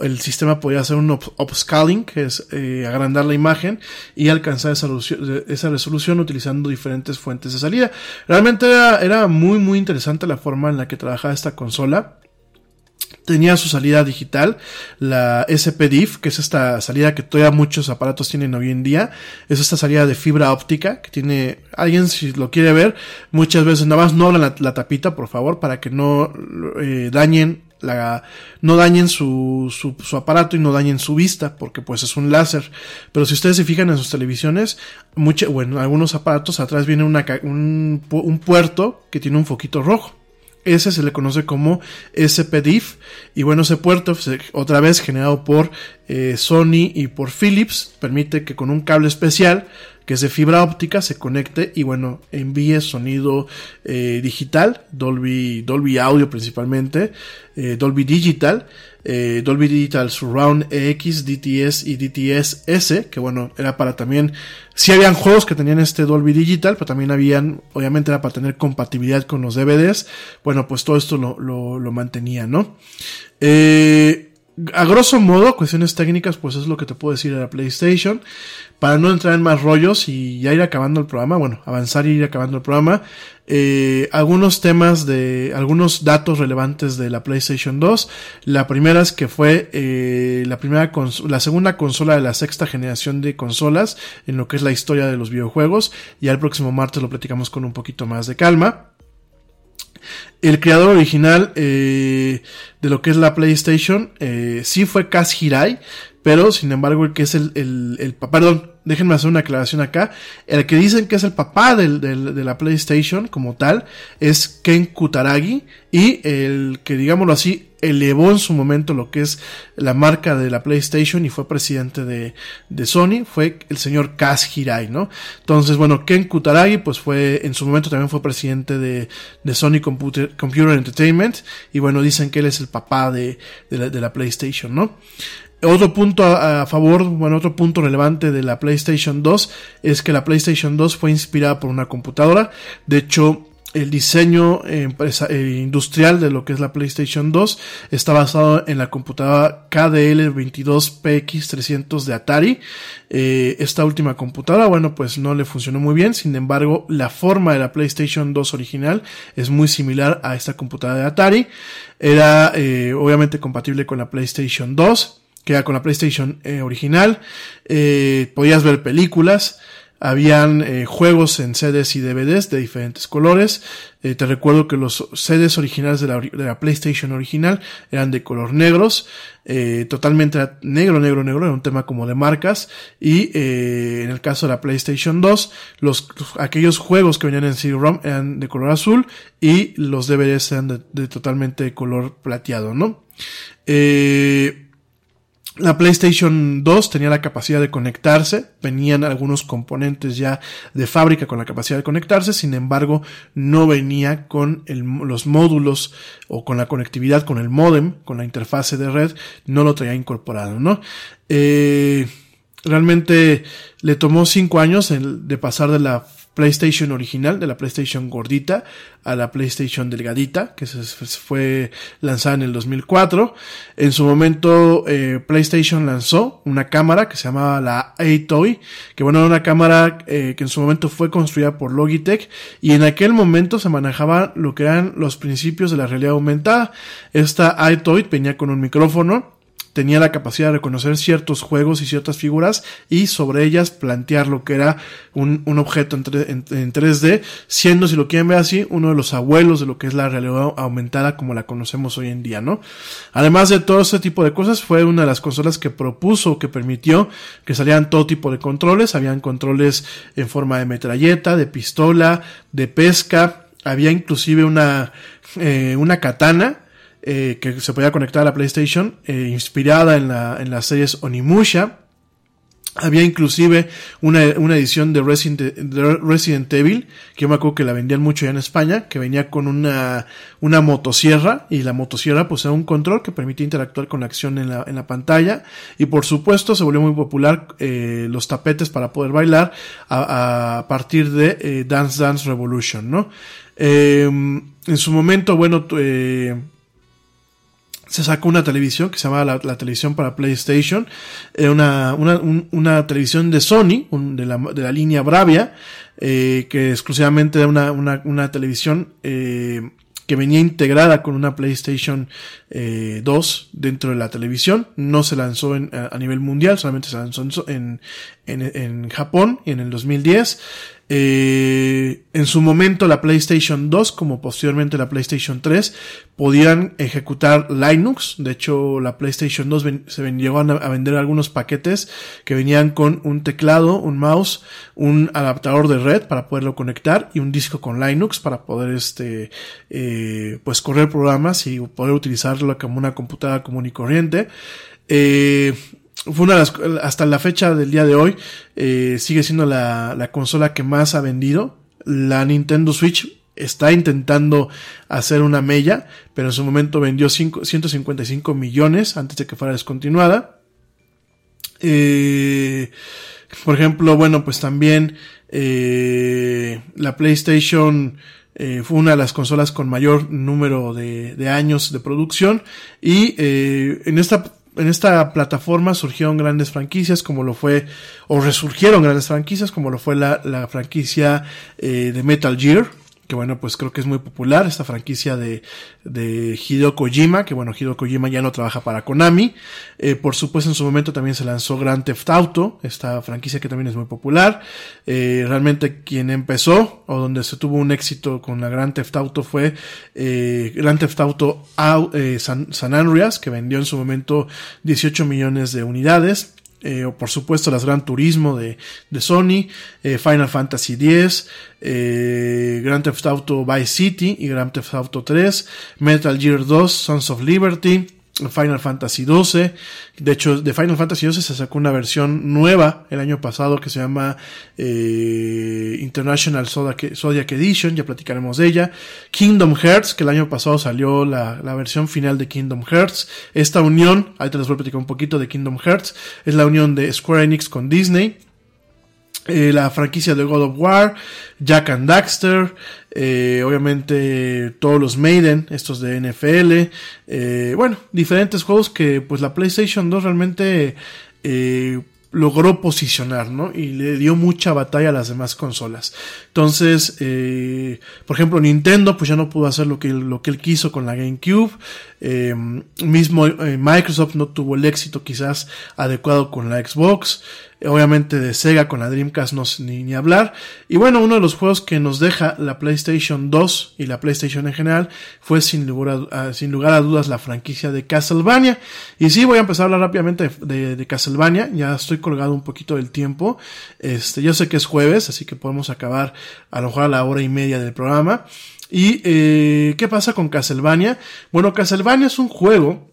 el sistema podía hacer un upscaling, que es eh, agrandar la imagen y alcanzar esa, resolución utilizando diferentes fuentes de salida. Realmente era, era muy muy interesante la forma en la que trabajaba esta consola tenía su salida digital, la SPDIF, que es esta salida que todavía muchos aparatos tienen hoy en día, es esta salida de fibra óptica que tiene, alguien si lo quiere ver, muchas veces nada más no abran la, la tapita, por favor, para que no eh, dañen la, no dañen su, su, aparato y no dañen su vista, porque pues es un láser. Pero si ustedes se fijan en sus televisiones, mucho, bueno, algunos aparatos atrás viene una, un, un puerto que tiene un foquito rojo. Ese se le conoce como SPDIF. Y bueno, ese puerto, otra vez generado por eh, Sony y por Philips, permite que con un cable especial que es de fibra óptica se conecte y bueno envíe sonido eh, digital Dolby Dolby Audio principalmente eh, Dolby Digital eh, Dolby Digital Surround EX DTS y DTS S que bueno era para también si habían juegos que tenían este Dolby Digital pero también habían obviamente era para tener compatibilidad con los DVDs bueno pues todo esto lo, lo, lo mantenía no eh, a grosso modo, cuestiones técnicas, pues es lo que te puedo decir de la PlayStation. Para no entrar en más rollos y ya ir acabando el programa, bueno, avanzar y ir acabando el programa, eh, algunos temas de, algunos datos relevantes de la PlayStation 2. La primera es que fue eh, la primera, la segunda consola de la sexta generación de consolas en lo que es la historia de los videojuegos. Ya el próximo martes lo platicamos con un poquito más de calma. El creador original eh, de lo que es la PlayStation eh, sí fue Kaz Hirai, pero sin embargo el que es el, el, perdón, déjenme hacer una aclaración acá, el que dicen que es el papá del, del, de la PlayStation como tal es Ken Kutaragi y el que digámoslo así elevó en su momento lo que es la marca de la PlayStation y fue presidente de, de Sony fue el señor Kaz Hirai, ¿no? Entonces, bueno, Ken Kutaragi pues fue en su momento también fue presidente de, de Sony Computer, Computer Entertainment y bueno, dicen que él es el papá de, de la PlayStation, ¿no? Otro punto a, favor, bueno, otro punto relevante de la PlayStation 2 es que la PlayStation 2 fue inspirada por una computadora. De hecho, el diseño empresa, eh, industrial de lo que es la PlayStation 2 está basado en la computadora KDL 22PX300 de Atari. Eh, esta última computadora, bueno, pues no le funcionó muy bien. Sin embargo, la forma de la PlayStation 2 original es muy similar a esta computadora de Atari. Era eh, obviamente compatible con la PlayStation 2, que era con la PlayStation eh, original. Eh, podías ver películas. Habían eh, juegos en CDs y DVDs de diferentes colores. Eh, te recuerdo que los CDs originales de la, PlayStation original eran de color negros. Totalmente negro, negro, negro. Era un tema como de marcas. Y en el caso de la PlayStation 2, los, aquellos juegos que venían en CD-ROM eran de color azul. Y los DVDs eran de, de totalmente color plateado, ¿no? Eh, la PlayStation 2 tenía la capacidad de conectarse, venían algunos componentes ya de fábrica con la capacidad de conectarse, sin embargo no venía con los módulos o con la conectividad con el modem, con la interfase de red, no lo traía incorporado, ¿no? Eh, realmente le tomó cinco años de pasar de la PlayStation original, de la PlayStation gordita a la PlayStation delgadita, que se fue lanzada en el 2004. En su momento, eh, PlayStation lanzó una cámara que se llamaba la A-Toy, que bueno, era una cámara eh, que en su momento fue construida por Logitech y en aquel momento se manejaba lo que eran los principios de la realidad aumentada. Esta A-Toy venía con un micrófono, tenía la capacidad de reconocer ciertos juegos y ciertas figuras y sobre ellas plantear lo que era un, un objeto en, en, en, 3D, siendo, si lo quieren ver así, uno de los abuelos de lo que es la realidad aumentada como la conocemos hoy en día, ¿no? Además de todo ese tipo de cosas, fue una de las consolas que propuso, que permitió que salieran todo tipo de controles, habían controles en forma de metralleta, de pistola, de pesca, había inclusive una, eh, una katana, eh, que se podía conectar a la PlayStation, eh, inspirada en, la, en las series Onimusha. Había inclusive una, una edición de Resident, de Resident, Evil, que yo me acuerdo que la vendían mucho ya en España, que venía con una, una motosierra, y la motosierra pues era un control que permitía interactuar con la acción en la, en la pantalla, y por supuesto se volvió muy popular eh, los tapetes para poder bailar a, partir de Dance Dance Revolution, ¿no? Eh, en su momento, bueno, se sacó una televisión que se llamaba la, televisión para PlayStation, eh, una, una, un, una, televisión de Sony, un, de, la, de, la, línea Bravia, eh, que exclusivamente era una, una, una televisión eh, que venía integrada con una PlayStation 2 dentro de la televisión. No se lanzó en, a, a, nivel mundial, solamente se lanzó en, en, en Japón en el 2010. Eh, en su momento la PlayStation 2 como posteriormente la PlayStation 3 podían ejecutar Linux. De hecho la PlayStation 2 ven, se vendió a, a, vender algunos paquetes que venían con un teclado un mouse un adaptador de red para poderlo conectar y un disco con Linux para poder este eh, pues correr programas y poder utilizarlo como una computadora común y corriente. Eh, fue una de las, hasta la fecha del día de hoy, eh, sigue siendo la, la, consola que más ha vendido. La Nintendo Switch está intentando hacer una mella, pero en su momento vendió cinco, 155 millones antes de que fuera descontinuada. Eh, por ejemplo, bueno, pues también eh, la PlayStation fue una de las consolas con mayor número de, de años de producción y en esta en esta plataforma surgieron grandes franquicias como lo fue, o resurgieron grandes franquicias como lo fue la, la franquicia eh, de Metal Gear, que bueno, pues creo que es muy popular, esta franquicia de, de Hideo Kojima, que bueno, Hideo Kojima ya no trabaja para Konami. Eh, por supuesto, en su momento también se lanzó Grand Theft Auto, esta franquicia que también es muy popular. Eh, realmente quien empezó, o donde se tuvo un éxito con la Grand Theft Auto fue eh, Grand Theft Auto eh, San, San Andreas, que vendió en su momento 18 millones de unidades. Eh, o por supuesto las Gran Turismo de, de Sony, eh, Final Fantasy X, eh, Grand Theft Auto Vice City y Grand Theft Auto 3, Metal Gear 2, Sons of Liberty, Final Fantasy XII. De hecho, de Final Fantasy XII se sacó una versión nueva el año pasado que se llama eh, International Zodiac, Edition, ya platicaremos de ella. Kingdom Hearts, que el año pasado salió la, la, versión final de Kingdom Hearts. Esta unión, ahí te les voy a platicar un poquito de Kingdom Hearts, es la unión de Square Enix con Disney. Eh, la franquicia de God of War, Jack and Daxter, eh, obviamente todos los Maiden, estos de NFL, eh, bueno, diferentes juegos que pues la PlayStation 2 realmente eh, logró posicionar, ¿no? Y le dio mucha batalla a las demás consolas. Entonces, eh, por ejemplo, Nintendo, pues ya no pudo hacer lo que, lo que él quiso con la GameCube. Eh, mismo eh, Microsoft no tuvo el éxito quizás adecuado con la Xbox. Obviamente de Sega con la Dreamcast no ni, ni hablar. Y bueno, uno de los juegos que nos deja la PlayStation 2 y la PlayStation en general fue sin lugar a, sin lugar a dudas la franquicia de Castlevania. Y sí, voy a empezar a hablar rápidamente de Castlevania. Ya estoy colgado un poquito del tiempo. Este, yo sé que es jueves, así que podemos acabar a lo mejor a la hora y media del programa. ¿Y eh, qué pasa con Castlevania? Bueno, Castlevania es un juego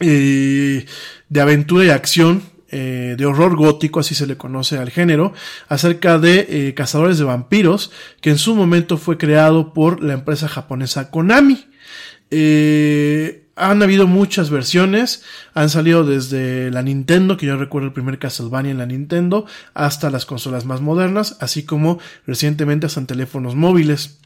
eh, de aventura y acción eh, de horror gótico, así se le conoce al género, acerca de eh, cazadores de vampiros, que en su momento fue creado por la empresa japonesa Konami. Eh, han habido muchas versiones, han salido desde la Nintendo, que yo recuerdo el primer Castlevania en la Nintendo, hasta las consolas más modernas, así como recientemente hasta en teléfonos móviles.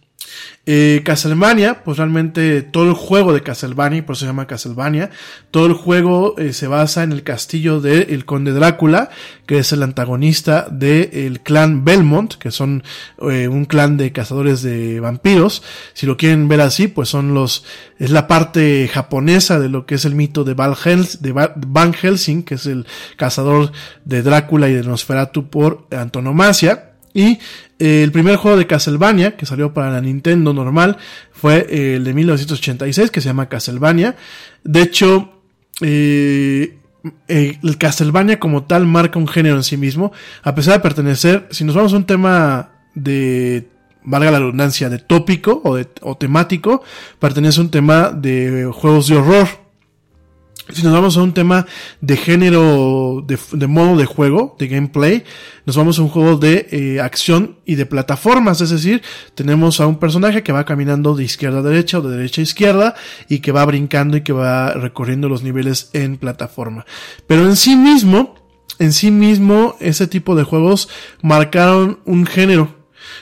Eh, Castlevania, pues realmente todo el juego de Castlevania, por eso se llama Castlevania, todo el juego eh, se basa en el castillo del el conde Drácula, que es el antagonista del clan Belmont, que son eh, un clan de cazadores de vampiros. Si lo quieren ver así, pues son los, es la parte japonesa de lo que es el mito de, de Van Helsing, que es el cazador de Drácula y de Nosferatu por antonomasia. Y eh, el primer juego de Castlevania, que salió para la Nintendo normal, fue eh, el de 1986, que se llama Castlevania. De hecho, eh, el Castlevania como tal marca un género en sí mismo, a pesar de pertenecer, si nos vamos a un tema de valga la redundancia, de tópico o, de, o temático, pertenece a un tema de juegos de horror. Si nos vamos a un tema de género, de, modo de juego, de gameplay, nos vamos a un juego de eh, acción y de plataformas, es decir, tenemos a un personaje que va caminando de izquierda a derecha o de derecha a izquierda y que va brincando y que va recorriendo los niveles en plataforma. Pero en sí mismo, en sí mismo, ese tipo de juegos marcaron un género,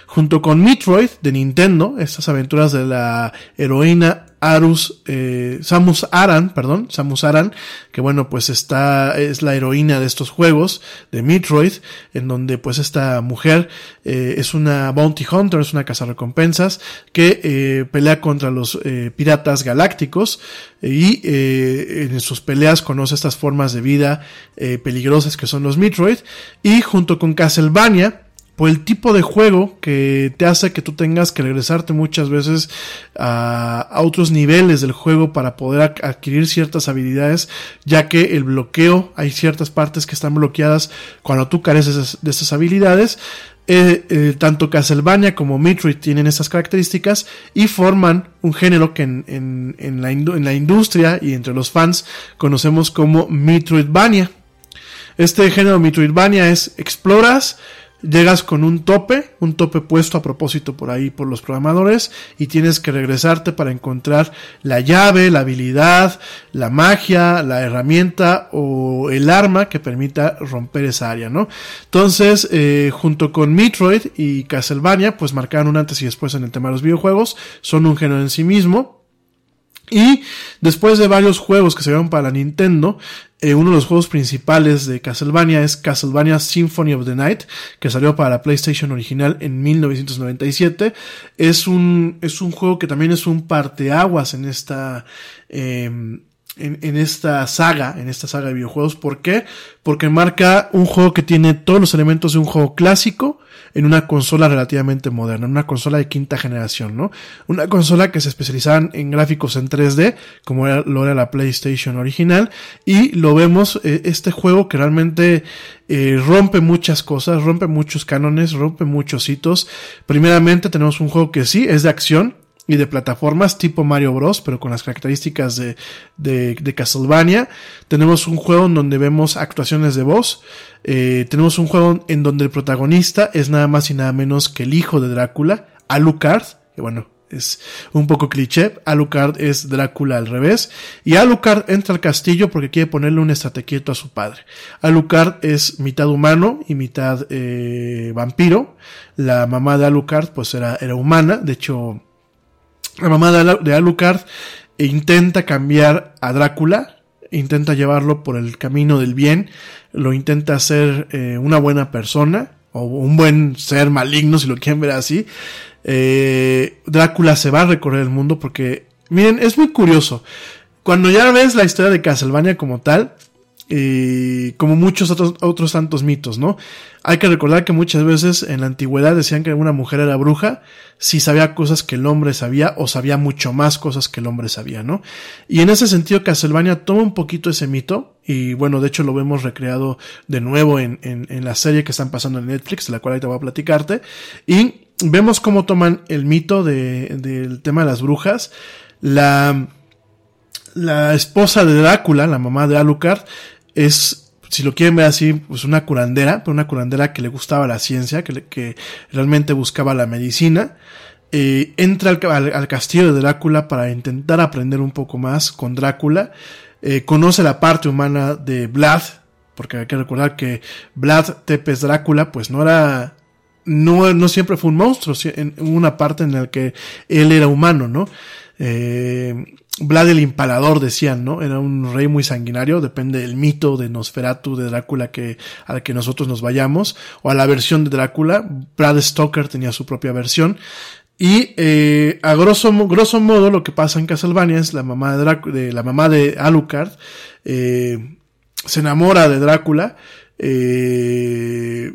junto con Metroid de Nintendo, estas aventuras de la heroína Arus, eh, Samus Aran, perdón, Samus Aran, que bueno, pues está, es la heroína de estos juegos, de Metroid, en donde pues esta mujer eh, es una bounty hunter, es una cazarrecompensas, que eh, pelea contra los eh, piratas galácticos, y eh, en sus peleas conoce estas formas de vida eh, peligrosas que son los Metroid, y junto con Castlevania, por el tipo de juego que te hace que tú tengas que regresarte muchas veces a, otros niveles del juego para poder adquirir ciertas habilidades, ya que el bloqueo, hay ciertas partes que están bloqueadas cuando tú careces de esas habilidades. Eh, eh, tanto Castlevania como Metroid tienen esas características y forman un género que en, la, en la industria y entre los fans conocemos como Metroidvania. Este género Metroidvania es exploras, llegas con un tope, un tope puesto a propósito por ahí por los programadores y tienes que regresarte para encontrar la llave, la habilidad, la magia, la herramienta o el arma que permita romper esa área, ¿no? Entonces, eh, junto con Metroid y Castlevania, pues marcaron un antes y después en el tema de los videojuegos, son un género en sí mismo. Y después de varios juegos que se dieron para la Nintendo, eh, uno de los juegos principales de Castlevania es Castlevania Symphony of the Night, que salió para la PlayStation original en 1997. Es un, es un juego que también es un parteaguas en esta, eh, en, en, esta saga, en esta saga de videojuegos. ¿Por qué? Porque marca un juego que tiene todos los elementos de un juego clásico en una consola relativamente moderna, una consola de quinta generación, ¿no? Una consola que se especializaba en gráficos en 3D, como era, lo era la PlayStation original, y lo vemos, eh, este juego que realmente eh, rompe muchas cosas, rompe muchos cánones, rompe muchos hitos. Primeramente tenemos un juego que sí es de acción, y de plataformas tipo Mario Bros, pero con las características de, de, de Castlevania. Tenemos un juego en donde vemos actuaciones de voz. Eh, tenemos un juego en donde el protagonista es nada más y nada menos que el hijo de Drácula, Alucard, que bueno, es un poco cliché. Alucard es Drácula al revés. Y Alucard entra al castillo porque quiere ponerle un estate quieto a su padre. Alucard es mitad humano y mitad eh, vampiro. La mamá de Alucard pues era, era humana. De hecho, la mamá de, Alucard intenta cambiar a Drácula. Intenta llevarlo por el camino del bien. Lo intenta hacer eh, una buena persona. O un buen ser maligno, si lo quieren ver así eh, Drácula se va a recorrer el mundo porque, miren, es muy curioso. Cuando ya ves la historia de Castlevania como tal, y como muchos otros, otros tantos mitos, ¿no? Hay que recordar que muchas veces en la antigüedad decían que una mujer era bruja si sabía cosas que el hombre sabía o sabía mucho más cosas que el hombre sabía, ¿no? Y en ese sentido Castlevania toma un poquito ese mito y bueno, de hecho lo vemos recreado de nuevo en, en, la serie que están pasando en Netflix, de la cual ahorita voy a platicarte y vemos cómo toman el mito de, del tema de las brujas. La, la esposa de Drácula, la mamá de Alucard, es, si lo quieren ver así, pues una curandera, pero una curandera que le gustaba la ciencia, que, que realmente buscaba la medicina. Eh, entra al, castillo de Drácula para intentar aprender un poco más con Drácula. Eh, conoce la parte humana de Vlad, porque hay que recordar que Vlad Tepes Drácula, pues no era no, no siempre fue un monstruo, en una parte en la que él era humano, ¿no? Eh, Vlad el Impalador decían, ¿no? Era un rey muy sanguinario, depende del mito de Nosferatu, de Drácula que, al que nosotros nos vayamos, o a la versión de Drácula. Brad Stoker tenía su propia versión. Y eh, a grosso, grosso modo lo que pasa en Castlevania es la mamá de, de la mamá de Alucard eh, se enamora de Drácula, eh,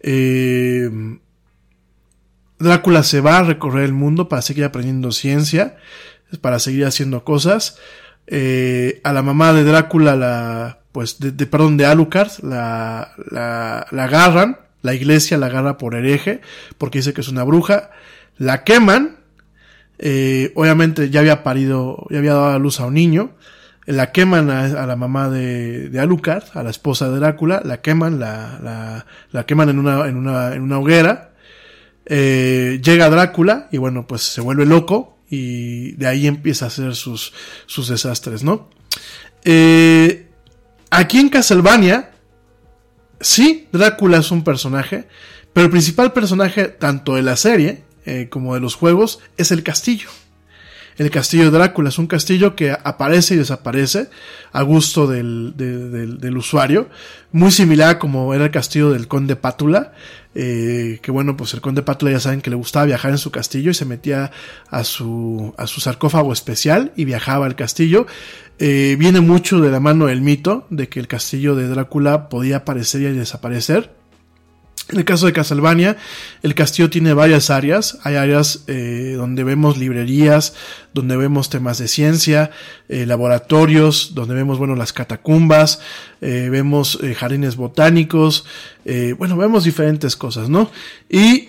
Eh, Drácula se va a recorrer el mundo para seguir aprendiendo ciencia, para seguir haciendo cosas. Eh, a la mamá de Drácula, la, pues, de, perdón, de Alucard, la, la, la agarran, la iglesia la agarra por hereje, porque dice que es una bruja, la queman, eh, obviamente ya había parido, ya había dado a luz a un niño, la queman a, la mamá de, de, Alucard, a la esposa de Drácula, la queman, la, la, queman en una, en una, en una hoguera. Eh, llega Drácula y bueno, pues se vuelve loco y de ahí empieza a hacer sus, sus desastres, ¿no? Eh, aquí en Castlevania, sí, Drácula es un personaje, pero el principal personaje tanto de la serie eh, como de los juegos es el castillo el castillo de Drácula. Es un castillo que aparece y desaparece a gusto del, del, usuario. Muy similar como era el castillo del conde Pátula. Eh, que bueno, pues el conde Pátula ya saben que le gustaba viajar en su castillo y se metía a su, a su sarcófago especial y viajaba al castillo. Eh, viene mucho de la mano del mito de que el castillo de Drácula podía aparecer y desaparecer. En el caso de Castlevania, el castillo tiene varias áreas. Hay áreas eh, donde vemos librerías, donde vemos temas de ciencia, eh, laboratorios, donde vemos, bueno, las catacumbas, eh, vemos jardines botánicos, bueno, vemos diferentes cosas, ¿no? Y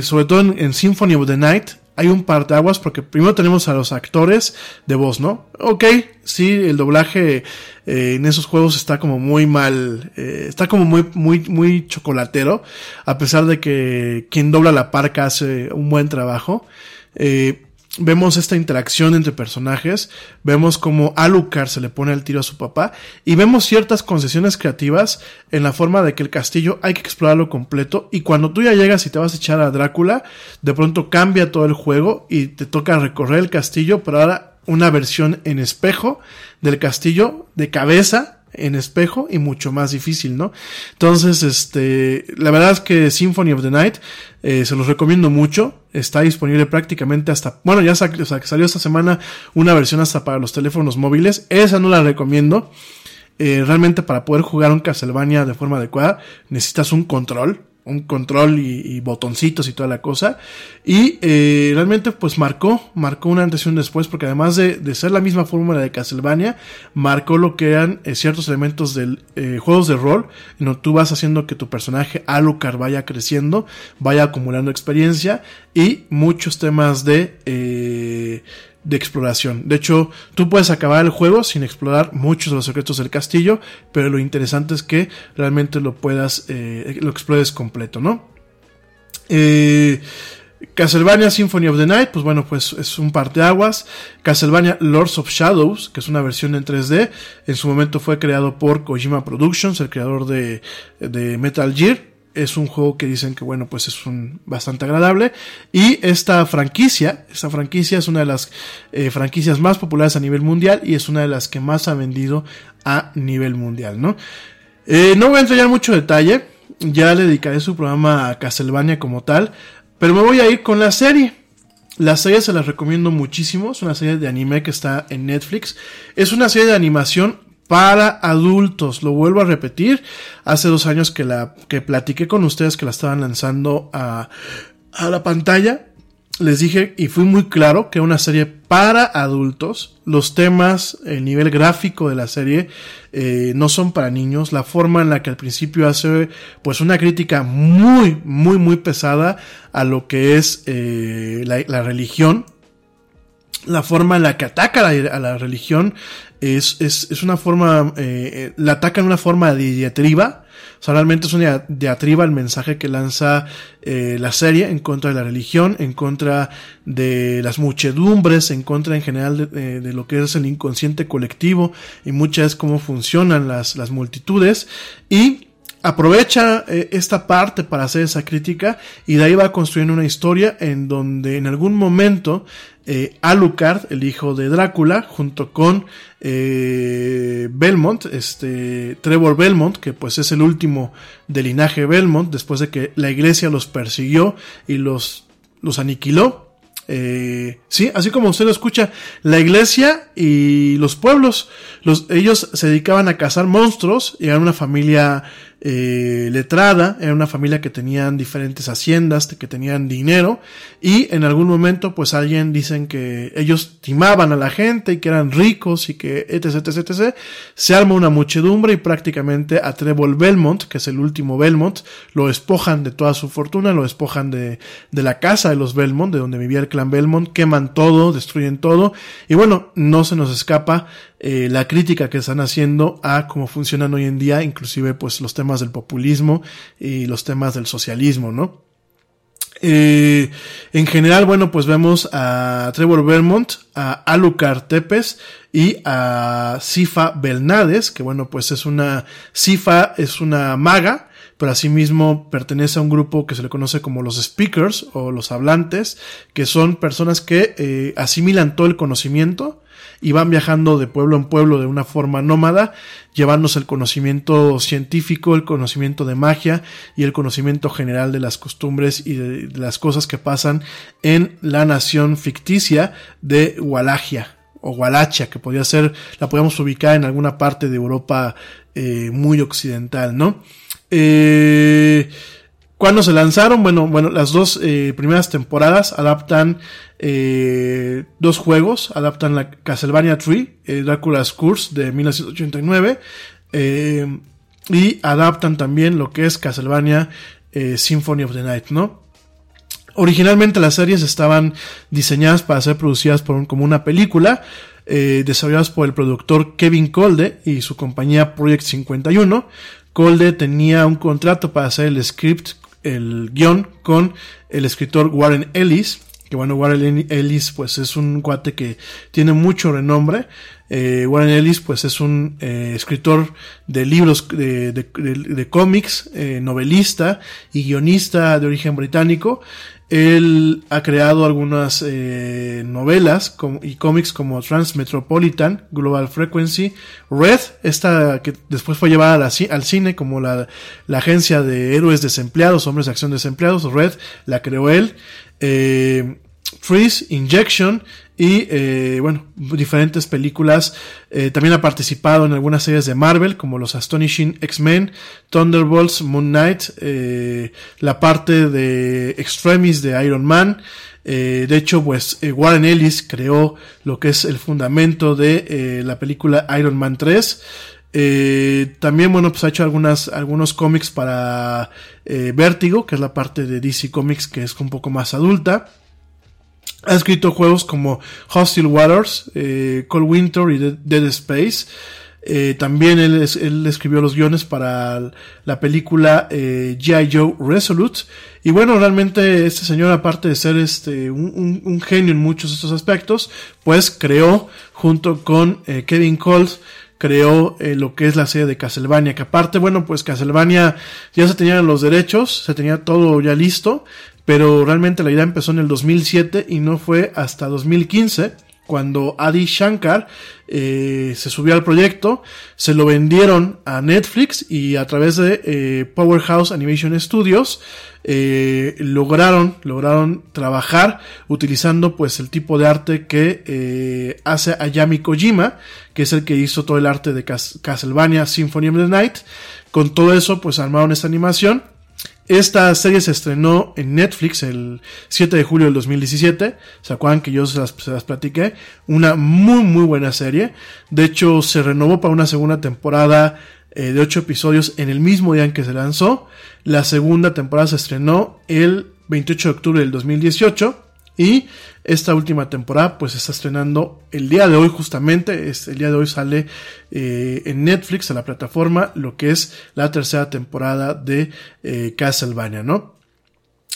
sobre todo en Symphony of the Night, hay un par de aguas porque primero tenemos a los actores de voz, ¿no? Ok, sí, el doblaje eh, en esos juegos está como muy mal, eh, está como muy, muy, muy chocolatero, a pesar de que quien dobla la parca hace un buen trabajo. Eh, vemos esta interacción entre personajes, vemos como Alucard se le pone el tiro a su papá y vemos ciertas concesiones creativas en la forma de que el castillo hay que explorarlo completo y cuando tú ya llegas y te vas a echar a Drácula, de pronto cambia todo el juego y te toca recorrer el castillo, pero ahora una versión en espejo del castillo de cabeza en espejo y mucho más difícil, ¿no? Entonces, este, la verdad es que Symphony of the Night eh, se los recomiendo mucho. Está disponible prácticamente hasta, bueno, ya salió esta semana una versión hasta para los teléfonos móviles. Esa no la recomiendo. Eh, realmente para poder jugar un Castlevania de forma adecuada necesitas un control un control y, botoncitos y toda la cosa. Y eh, realmente pues marcó, marcó una antes y un después, porque además de, ser la misma fórmula de Castlevania, marcó lo que eran eh, ciertos elementos de eh, juegos de rol, en donde tú vas haciendo que tu personaje Alucard vaya creciendo, vaya acumulando experiencia y muchos temas de de exploración. De hecho, tú puedes acabar el juego sin explorar muchos de los secretos del castillo, pero lo interesante es que realmente lo puedas, eh, lo explores completo, ¿no? Eh, Castlevania Symphony of the Night, pues bueno, pues es un par de aguas. Castlevania Lords of Shadows, que es una versión en 3D, en su momento fue creado por Kojima Productions, el creador de, de Metal Gear es un juego que dicen que bueno pues es un bastante agradable. Y esta franquicia esta franquicia es una de las eh, franquicias más populares a nivel mundial y es una de las que más ha vendido a nivel mundial no eh, no voy a entrar mucho detalle ya le dedicaré su programa a Castlevania como tal pero me voy a ir con la serie. La serie se la recomiendo muchísimo, es una serie de anime que está en Netflix. Es una serie de animación para adultos. Lo vuelvo a repetir. Hace dos años que la que platiqué con ustedes que la estaban lanzando a, a la pantalla. Les dije y fui muy claro que una serie para adultos. Los temas, el nivel gráfico de la serie eh, no son para niños. La forma en la que al principio hace pues una crítica muy, muy, muy pesada a lo que es eh, la, la religión la forma en la que ataca a la, religión es, es, es, una forma, eh, eh, la ataca en una forma de diatriba. O sea, realmente es una diatriba el mensaje que lanza eh, la serie en contra de la religión, en contra de las muchedumbres, en contra en general de, de lo que es el inconsciente colectivo y muchas cómo funcionan las, las multitudes. Y aprovecha eh, esta parte para hacer esa crítica y de ahí va construyendo una historia en donde en algún momento eh, Alucard, el hijo de Drácula, junto con eh, Belmont, este Trevor Belmont, que pues es el último del linaje Belmont, después de que la iglesia los persiguió y los, los aniquiló. Eh, sí, así como usted lo escucha, la iglesia y los pueblos, los, ellos se dedicaban a cazar monstruos y eran una familia eh, letrada, era una familia que tenían diferentes haciendas, que tenían dinero y en algún momento pues alguien dicen que ellos timaban a la gente y que eran ricos y que etc, etc, etc. Se arma una muchedumbre y prácticamente a Trevor Belmont, que es el último Belmont, lo despojan de toda su fortuna, lo despojan de, de la casa de los Belmont, de donde vivía el clan Belmont, queman todo, destruyen todo y bueno, no se nos escapa eh, la crítica que están haciendo a cómo funcionan hoy en día, inclusive pues los temas del populismo y los temas del socialismo, ¿no? Eh, en general, bueno, pues vemos a Trevor Belmont, a Alucard Tepes y a Sifa Belnades, que bueno, pues es una, Sifa es una maga, pero asimismo pertenece a un grupo que se le conoce como los speakers o los hablantes, que son personas que eh, asimilan todo el conocimiento, y van viajando de pueblo en pueblo de una forma nómada, llevándose el conocimiento científico, el conocimiento de magia y el conocimiento general de las costumbres y de, las cosas que pasan en la nación ficticia de Walagia o Wallachia, que podría ser, la podemos ubicar en alguna parte de Europa eh, muy occidental, ¿no? Eh, cuando se lanzaron, bueno, bueno, las dos eh, primeras temporadas adaptan eh, dos juegos, adaptan la Castlevania 3, eh, Dracula's Curse de 1989, eh, y adaptan también lo que es Castlevania Symphony of the Night, ¿no? Originalmente las series estaban diseñadas para ser producidas como una película, desarrolladas por el productor Kevin Colde y su compañía Project 51. Colde tenía un contrato para hacer el script el guion con el escritor Warren Ellis, que bueno, Warren Ellis pues es un cuate que tiene mucho renombre. Eh, Warren Ellis pues es un eh, escritor de libros de, de, cómics, eh, novelista y guionista de origen británico. Él ha creado algunas eh, novelas y cómics como Transmetropolitan, Global Frequency, Red, esta que después fue llevada al cine como la, la, agencia de héroes desempleados, hombres de acción desempleados, Red, la creó él. Eh, Freeze, Injection y eh, bueno, diferentes películas. Eh, también ha participado en algunas series de Marvel como los Astonishing X-Men, Thunderbolts, Moon Knight, eh, la parte de Extremis de Iron Man. Eh, de hecho, pues eh, Warren Ellis creó lo que es el fundamento de eh, la película Iron Man 3. Eh, también, bueno, pues ha hecho algunas, algunos cómics para eh, Vértigo, que es la parte de DC Comics que es un poco más adulta. Ha escrito juegos como Hostile Waters, eh, Cold Winter y Dead Space. Eh, también él, escribió los guiones para la película eh, G.I. Joe Resolute. Y bueno, realmente este señor, aparte de ser este, un, genio en muchos de estos aspectos, pues creó junto con eh, Kevin Cole creó eh, lo que es la serie de Castlevania, que aparte, bueno, pues Castlevania ya se tenían los derechos, se tenía todo ya listo, pero realmente la idea empezó en el 2007 y no fue hasta 2015 cuando Adi Shankar eh, se subió al proyecto, se lo vendieron a Netflix y a través de eh, Powerhouse Animation Studios eh, lograron lograron trabajar utilizando pues el tipo de arte que eh, hace Ayami Kojima, que es el que hizo todo el arte de Cas Castlevania Symphony of the Night. Con todo eso pues armaron esta animación esta serie se estrenó en Netflix el 7 de julio del 2017. ¿Se acuerdan que yo se las, platiqué? Una muy, muy buena serie. De hecho, se renovó para una segunda temporada eh, de 8 episodios en el mismo día en que se lanzó. La segunda temporada se estrenó el 28 de octubre del 2018. Y esta última temporada pues está estrenando el día de hoy justamente, es, el día de hoy sale eh, en Netflix, a la plataforma, lo que es la tercera temporada de eh, Castlevania, ¿no?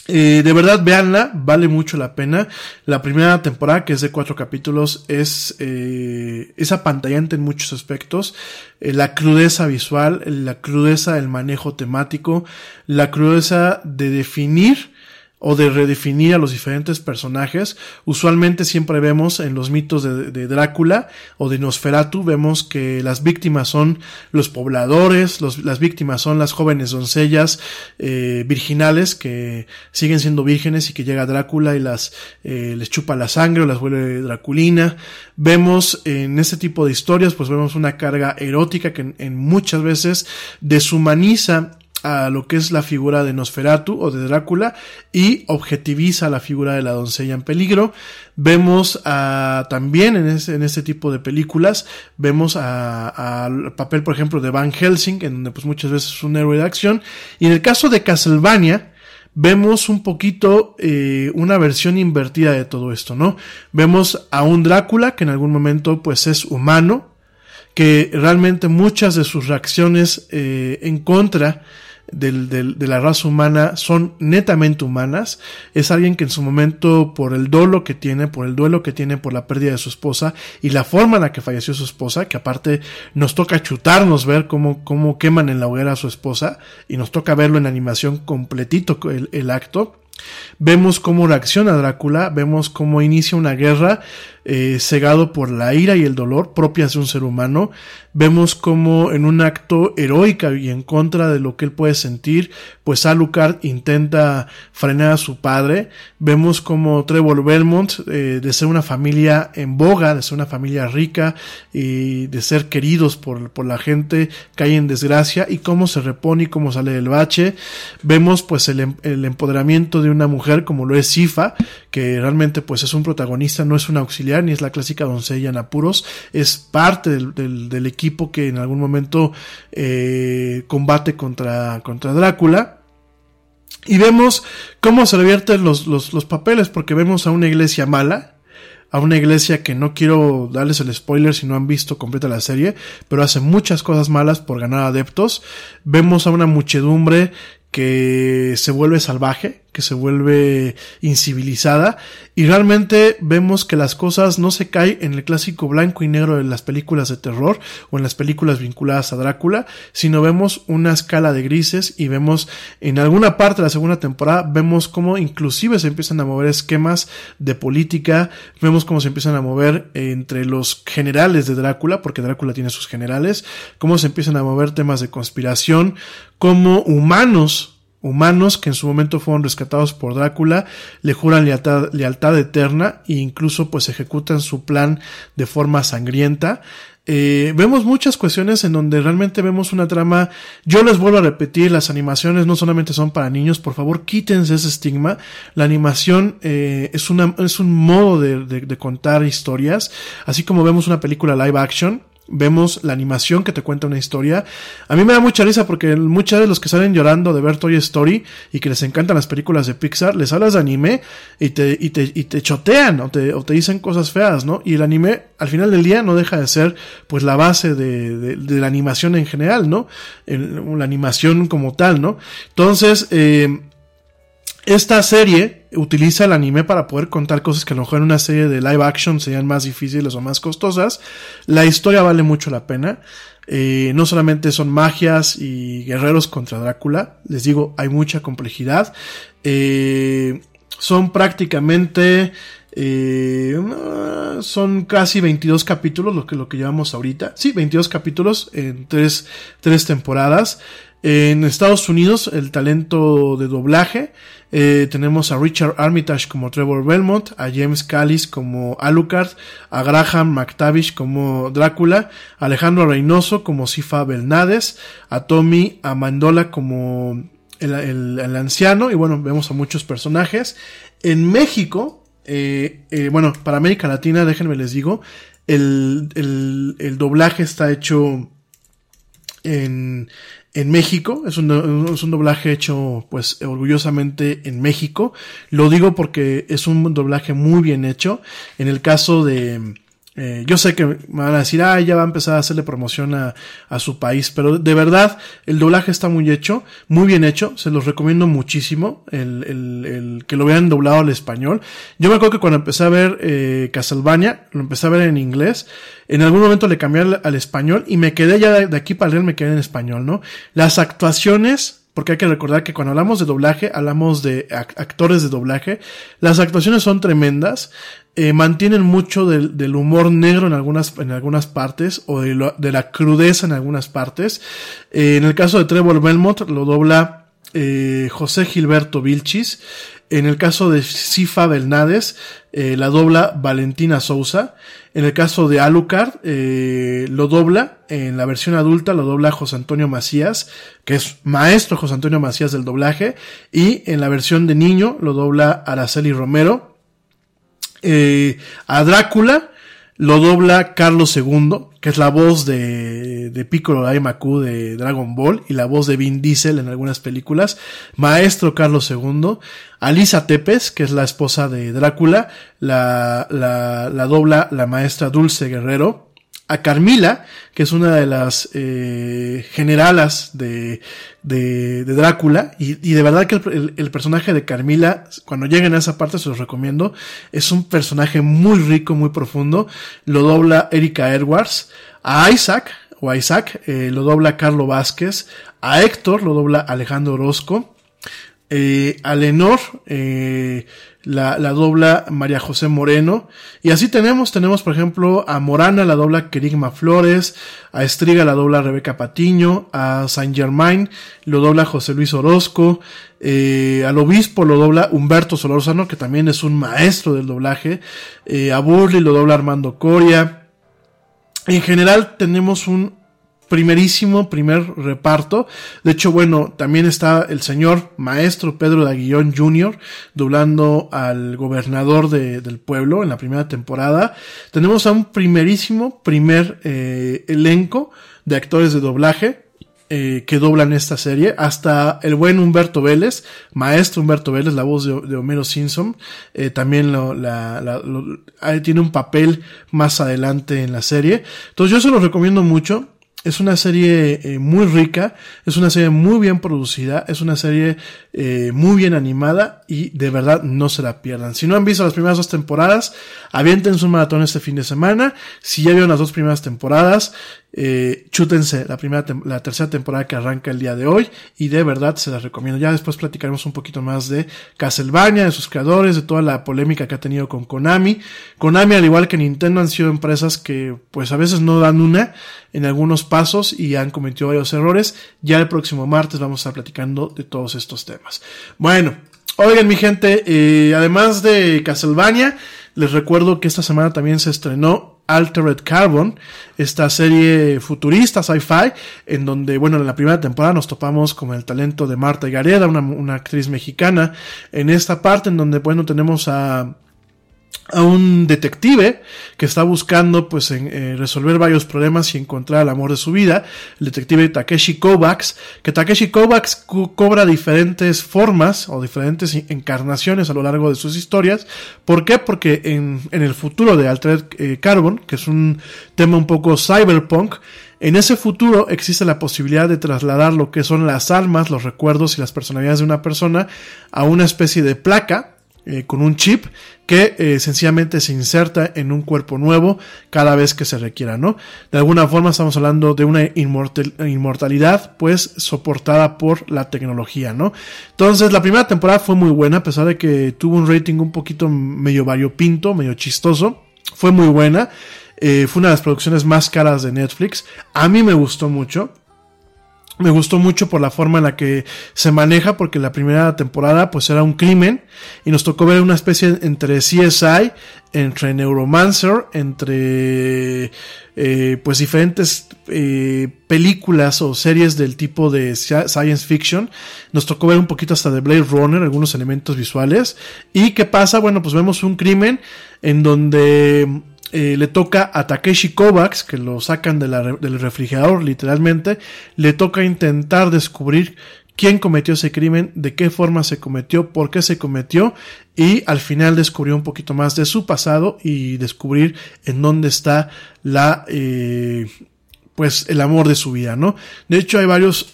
Eh, de verdad, véanla, vale mucho la pena. La primera temporada, que es de cuatro capítulos, es, eh, es apantallante en muchos aspectos. Eh, la crudeza visual, la crudeza del manejo temático, la crudeza de definir o de redefinir a los diferentes personajes. Usualmente siempre vemos en los mitos de, de, Drácula o de Nosferatu, vemos que las víctimas son los pobladores, los, las víctimas son las jóvenes doncellas eh, virginales que siguen siendo vírgenes y que llega Drácula y las eh, les chupa la sangre o las vuelve draculina. Vemos en este tipo de historias, pues vemos una carga erótica que en, en muchas veces deshumaniza a lo que es la figura de Nosferatu o de Drácula y objetiviza la figura de la doncella en peligro. Vemos a, también en, en este tipo de películas, vemos al papel, por ejemplo, de Van Helsing, en donde pues muchas veces es un héroe de acción. Y en el caso de Castlevania, vemos un poquito eh, una versión invertida de todo esto, ¿no? Vemos a un Drácula que en algún momento pues es humano, que realmente muchas de sus reacciones eh, en contra del, del, de la raza humana son netamente humanas. Es alguien que en su momento, por el dolo que tiene, por el duelo que tiene por la pérdida de su esposa y la forma en la que falleció su esposa, que aparte nos toca chutarnos ver cómo, cómo queman en la hoguera a su esposa y nos toca verlo en animación completito el, el acto. Vemos cómo reacciona Drácula, vemos cómo inicia una guerra eh, cegado por la ira y el dolor propias de un ser humano. Vemos como en un acto heroico y en contra de lo que él puede sentir, pues Alucard intenta frenar a su padre. Vemos como Trevor Belmont, eh, de ser una familia en boga, de ser una familia rica y de ser queridos por, por la gente, cae en desgracia y cómo se repone y cómo sale del bache. Vemos pues el, el empoderamiento de una mujer como lo es Sifa, que realmente pues es un protagonista, no es un auxiliar ni es la clásica doncella en apuros, es parte del equipo que en algún momento eh, combate contra, contra Drácula. Y vemos cómo se revierten los, los, los papeles, porque vemos a una iglesia mala, a una iglesia que no quiero darles el spoiler si no han visto completa la serie, pero hace muchas cosas malas por ganar adeptos. Vemos a una muchedumbre que se vuelve salvaje, que se vuelve incivilizada y realmente vemos que las cosas no se caen en el clásico blanco y negro de las películas de terror o en las películas vinculadas a Drácula, sino vemos una escala de grises y vemos en alguna parte de la segunda temporada vemos cómo inclusive se empiezan a mover esquemas de política, vemos cómo se empiezan a mover entre los generales de Drácula, porque Drácula tiene sus generales, cómo se empiezan a mover temas de conspiración, cómo humanos humanos que en su momento fueron rescatados por Drácula le juran lealtad, lealtad eterna e incluso pues ejecutan su plan de forma sangrienta. Eh, vemos muchas cuestiones en donde realmente vemos una trama. Yo les vuelvo a repetir, las animaciones no solamente son para niños, por favor quítense ese estigma. La animación eh, es, una, es un modo de, de, de contar historias, así como vemos una película live action vemos la animación que te cuenta una historia. A mí me da mucha risa porque muchos de los que salen llorando de ver Toy Story y que les encantan las películas de Pixar, les hablas de anime y te, y te, y te chotean o te, o te dicen cosas feas, ¿no? Y el anime al final del día no deja de ser pues la base de, de, la animación en general, ¿no? La animación como tal, ¿no? Entonces, eh, esta serie utiliza el anime para poder contar cosas que a lo mejor en una serie de live action serían más difíciles o más costosas. La historia vale mucho la pena. Eh, no solamente son magias y guerreros contra Drácula, les digo, hay mucha complejidad. Eh, son prácticamente eh, son casi 22 capítulos lo que, lo que llevamos ahorita. Sí, 22 capítulos en tres, tres temporadas. En Estados Unidos, el talento de doblaje, eh, tenemos a Richard Armitage como Trevor Belmont, a James Callis como Alucard, a Graham McTavish como Drácula, a Alejandro Reynoso como Sifa Belnades, a Tommy Amandola como el, el, el, anciano, y bueno, vemos a muchos personajes. En México, eh, eh, bueno, para América Latina, déjenme les digo, el, el, el doblaje está hecho en, en México, es un, es un, doblaje hecho pues orgullosamente en México. Lo digo porque es un doblaje muy bien hecho. En el caso de, eh, yo sé que me van a decir, ah, ya va a empezar a hacerle promoción a, a, su país, pero de verdad el doblaje está muy hecho, muy bien hecho, se los recomiendo muchísimo, el, el, el que lo vean doblado al español. Yo me acuerdo que cuando empecé a ver eh, Castlevania, lo empecé a ver en inglés, en algún momento le cambié al, español y me quedé ya de, de aquí para leer, me quedé en español, ¿no? Las actuaciones porque hay que recordar que cuando hablamos de doblaje, hablamos de actores de doblaje. Las actuaciones son tremendas, eh, mantienen mucho del, humor negro en algunas, en algunas partes, o de, lo, de la crudeza en algunas partes. Eh, en el caso de Trevor Belmont, lo dobla eh, José Gilberto Vilchis. En el caso de Sifa Belnades, eh, la dobla Valentina Sousa. En el caso de Alucard, eh, lo dobla, en la versión adulta lo dobla José Antonio Macías, que es maestro José Antonio Macías del doblaje. Y en la versión de niño lo dobla Araceli Romero. Eh, a Drácula, lo dobla Carlos II, que es la voz de, de Piccolo Daimaku de Dragon Ball y la voz de Vin Diesel en algunas películas. Maestro Carlos II. Alisa Tepes, que es la esposa de Drácula, la, la, la dobla la maestra Dulce Guerrero a Carmila, que es una de las eh, generalas de, de, de Drácula, y, y, de verdad que el, el, personaje de Carmila, cuando lleguen a esa parte se los recomiendo, es un personaje muy rico, muy profundo, lo dobla Erika Edwards, a Isaac, o a Isaac, eh, lo dobla Carlo Vázquez, a Héctor lo dobla Alejandro Orozco, eh, a Lenor, eh, la, la, dobla María José Moreno. Y así tenemos, tenemos por ejemplo a Morana la dobla Kerigma Flores, a Estriga la dobla Rebeca Patiño, a Saint Germain lo dobla José Luis Orozco, eh, al obispo lo dobla Humberto Solorzano, que también es un maestro del doblaje, eh, a Burley lo dobla Armando Coria. En general tenemos un primerísimo primer reparto. De hecho, bueno, también está el señor maestro Pedro de Aguillón Jr. doblando al gobernador de, del pueblo en la primera temporada. Tenemos a un primerísimo primer eh, elenco de actores de doblaje. Eh, que doblan esta serie, hasta el buen Humberto Vélez, maestro Humberto Vélez, la voz de, de Homero Simpson, eh, también lo, la, la, lo, tiene un papel más adelante en la serie. Entonces yo se los recomiendo mucho, es una serie eh, muy rica, es una serie muy bien producida, es una serie eh, muy bien animada y de verdad no se la pierdan. Si no han visto las primeras dos temporadas, avienten un maratón este fin de semana. Si ya vieron las dos primeras temporadas, eh, chútense la primera, la tercera temporada que arranca el día de hoy y de verdad se las recomiendo. Ya después platicaremos un poquito más de Castlevania, de sus creadores, de toda la polémica que ha tenido con Konami. Konami, al igual que Nintendo, han sido empresas que pues a veces no dan una en algunos pasos y han cometido varios errores. Ya el próximo martes vamos a estar platicando de todos estos temas. Bueno, oigan mi gente, eh, además de Castlevania, les recuerdo que esta semana también se estrenó Altered Carbon, esta serie futurista sci-fi, en donde, bueno, en la primera temporada nos topamos con el talento de Marta Gareda, una, una actriz mexicana, en esta parte en donde, bueno, tenemos a a un detective que está buscando pues en, eh, resolver varios problemas y encontrar el amor de su vida, el detective Takeshi Kovacs, que Takeshi Kovacs cobra diferentes formas o diferentes encarnaciones a lo largo de sus historias. ¿Por qué? Porque en, en el futuro de Altered eh, Carbon, que es un tema un poco cyberpunk, en ese futuro existe la posibilidad de trasladar lo que son las almas, los recuerdos y las personalidades de una persona a una especie de placa eh, con un chip que eh, sencillamente se inserta en un cuerpo nuevo cada vez que se requiera, ¿no? De alguna forma estamos hablando de una inmortalidad pues soportada por la tecnología, ¿no? Entonces la primera temporada fue muy buena a pesar de que tuvo un rating un poquito medio variopinto, medio chistoso, fue muy buena, eh, fue una de las producciones más caras de Netflix, a mí me gustó mucho, me gustó mucho por la forma en la que se maneja, porque la primera temporada pues era un crimen y nos tocó ver una especie entre CSI, entre Neuromancer, entre eh, pues diferentes eh, películas o series del tipo de science fiction. Nos tocó ver un poquito hasta de Blade Runner, algunos elementos visuales. ¿Y qué pasa? Bueno, pues vemos un crimen en donde eh, le toca a Takeshi Kovacs, que lo sacan del refrigerador literalmente, le toca intentar descubrir quién cometió ese crimen, de qué forma se cometió, por qué se cometió y al final descubrió un poquito más de su pasado y descubrir en dónde está la eh, pues el amor de su vida, ¿no? De hecho hay varios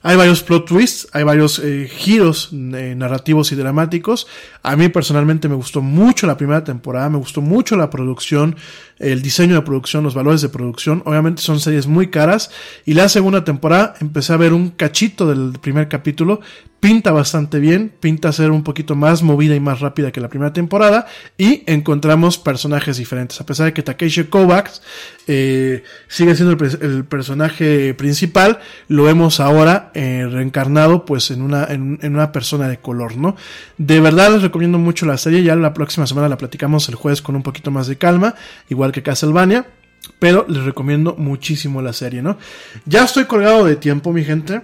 Hay varios plot twists, hay varios eh, giros eh, narrativos y dramáticos. A mí personalmente me gustó mucho la primera temporada, me gustó mucho la producción, el diseño de producción, los valores de producción. Obviamente son series muy caras. Y la segunda temporada empecé a ver un cachito del primer capítulo, pinta bastante bien, pinta ser un poquito más movida y más rápida que la primera temporada y encontramos personajes diferentes. A pesar de que Takeshi Kovacs eh, sigue siendo el, personaje principal, lo vemos ahora eh, reencarnado pues en una, en, una persona de color, ¿no? De verdad les recomiendo mucho la serie, ya la próxima semana la platicamos el jueves con un poquito más de calma, igual que Castlevania. Pero les recomiendo muchísimo la serie, ¿no? Ya estoy colgado de tiempo, mi gente.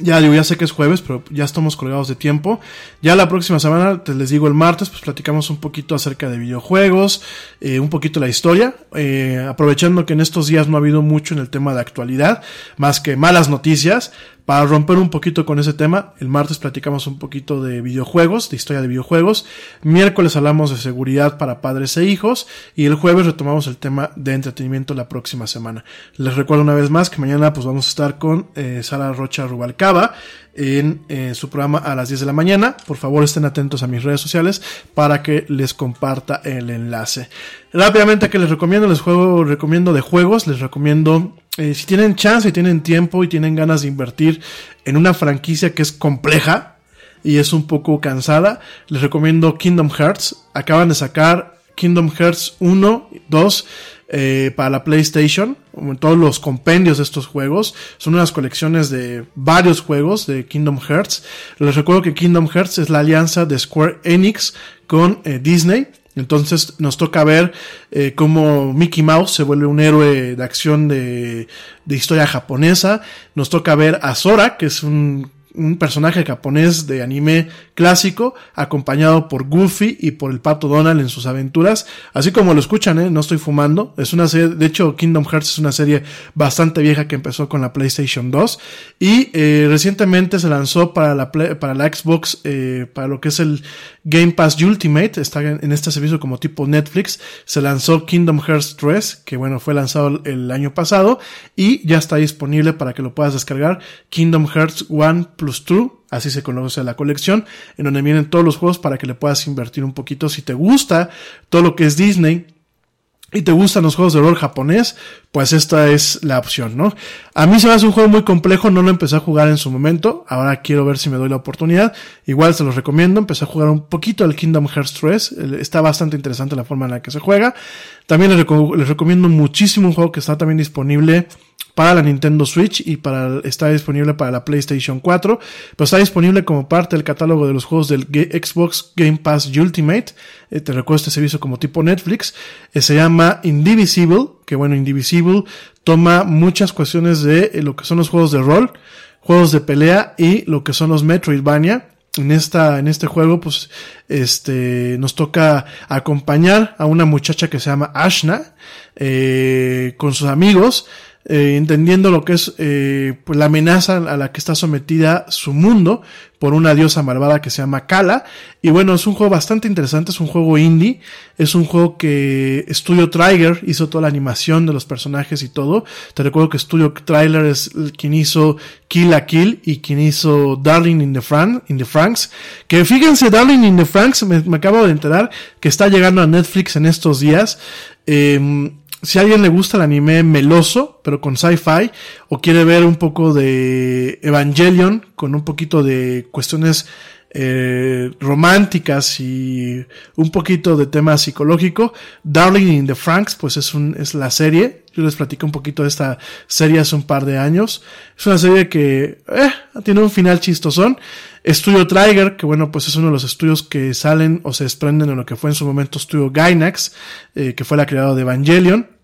Ya digo, ya sé que es jueves, pero ya estamos colgados de tiempo. Ya la próxima semana, te les digo el martes, pues platicamos un poquito acerca de videojuegos, eh, un poquito la historia, eh, aprovechando que en estos días no ha habido mucho en el tema de actualidad, más que malas noticias. Para romper un poquito con ese tema, el martes platicamos un poquito de videojuegos, de historia de videojuegos. Miércoles hablamos de seguridad para padres e hijos. Y el jueves retomamos el tema de entretenimiento la próxima semana. Les recuerdo una vez más que mañana pues vamos a estar con eh, Sara Rocha Rubalcaba en eh, su programa a las 10 de la mañana. Por favor estén atentos a mis redes sociales para que les comparta el enlace. Rápidamente que les recomiendo, les juego, recomiendo de juegos, les recomiendo eh, si tienen chance y tienen tiempo y tienen ganas de invertir en una franquicia que es compleja y es un poco cansada, les recomiendo Kingdom Hearts. Acaban de sacar Kingdom Hearts 1, 2 eh, para la PlayStation. Todos los compendios de estos juegos son unas colecciones de varios juegos de Kingdom Hearts. Les recuerdo que Kingdom Hearts es la alianza de Square Enix con eh, Disney. Entonces nos toca ver eh, cómo Mickey Mouse se vuelve un héroe de acción de, de historia japonesa. Nos toca ver a Sora, que es un un personaje japonés de anime clásico, acompañado por Goofy y por el pato Donald en sus aventuras. Así como lo escuchan, ¿eh? no estoy fumando. Es una serie, de hecho, Kingdom Hearts es una serie bastante vieja que empezó con la PlayStation 2. Y eh, recientemente se lanzó para la, para la Xbox, eh, para lo que es el Game Pass Ultimate. Está en este servicio como tipo Netflix. Se lanzó Kingdom Hearts 3, que bueno, fue lanzado el año pasado. Y ya está disponible para que lo puedas descargar. Kingdom Hearts 1 plus 2 así se conoce la colección, en donde vienen todos los juegos para que le puedas invertir un poquito. Si te gusta todo lo que es Disney, y te gustan los juegos de rol japonés, pues esta es la opción, ¿no? A mí se me hace un juego muy complejo, no lo empecé a jugar en su momento, ahora quiero ver si me doy la oportunidad, igual se los recomiendo, empecé a jugar un poquito al Kingdom Hearts 3, está bastante interesante la forma en la que se juega, también les, recomiendo muchísimo un juego que está también disponible para la Nintendo Switch y para, está disponible para la PlayStation 4, pero está disponible como parte del catálogo de los juegos del Xbox Game Pass Ultimate. Eh, te recuerdo este servicio como tipo Netflix. Eh, se llama Indivisible, que bueno, Indivisible toma muchas cuestiones de eh, lo que son los juegos de rol, juegos de pelea y lo que son los Metroidvania. En esta en este juego pues este nos toca acompañar a una muchacha que se llama Ashna eh, con sus amigos eh, entendiendo lo que es eh, pues la amenaza a la que está sometida su mundo por una diosa malvada que se llama Kala. Y bueno, es un juego bastante interesante, es un juego indie, es un juego que Studio Trigger hizo toda la animación de los personajes y todo. Te recuerdo que Studio Trigger es quien hizo Kill a Kill y quien hizo Darling in the, Fran in the Franks. Que fíjense, Darling in the Franks, me, acabo de enterar que está llegando a Netflix en estos días. Eh, si a alguien le gusta el anime meloso, pero con sci-fi, o quiere ver un poco de Evangelion, con un poquito de cuestiones eh, románticas y un poquito de tema psicológico, Darling in the Franks, pues es, un, es la serie. Yo les platico un poquito de esta serie hace un par de años. Es una serie que eh, tiene un final chistosón. Estudio Trigger, que bueno, pues es uno de los estudios que salen o se desprenden en lo que fue en su momento Estudio Gainax, eh, que fue la creadora de Evangelion.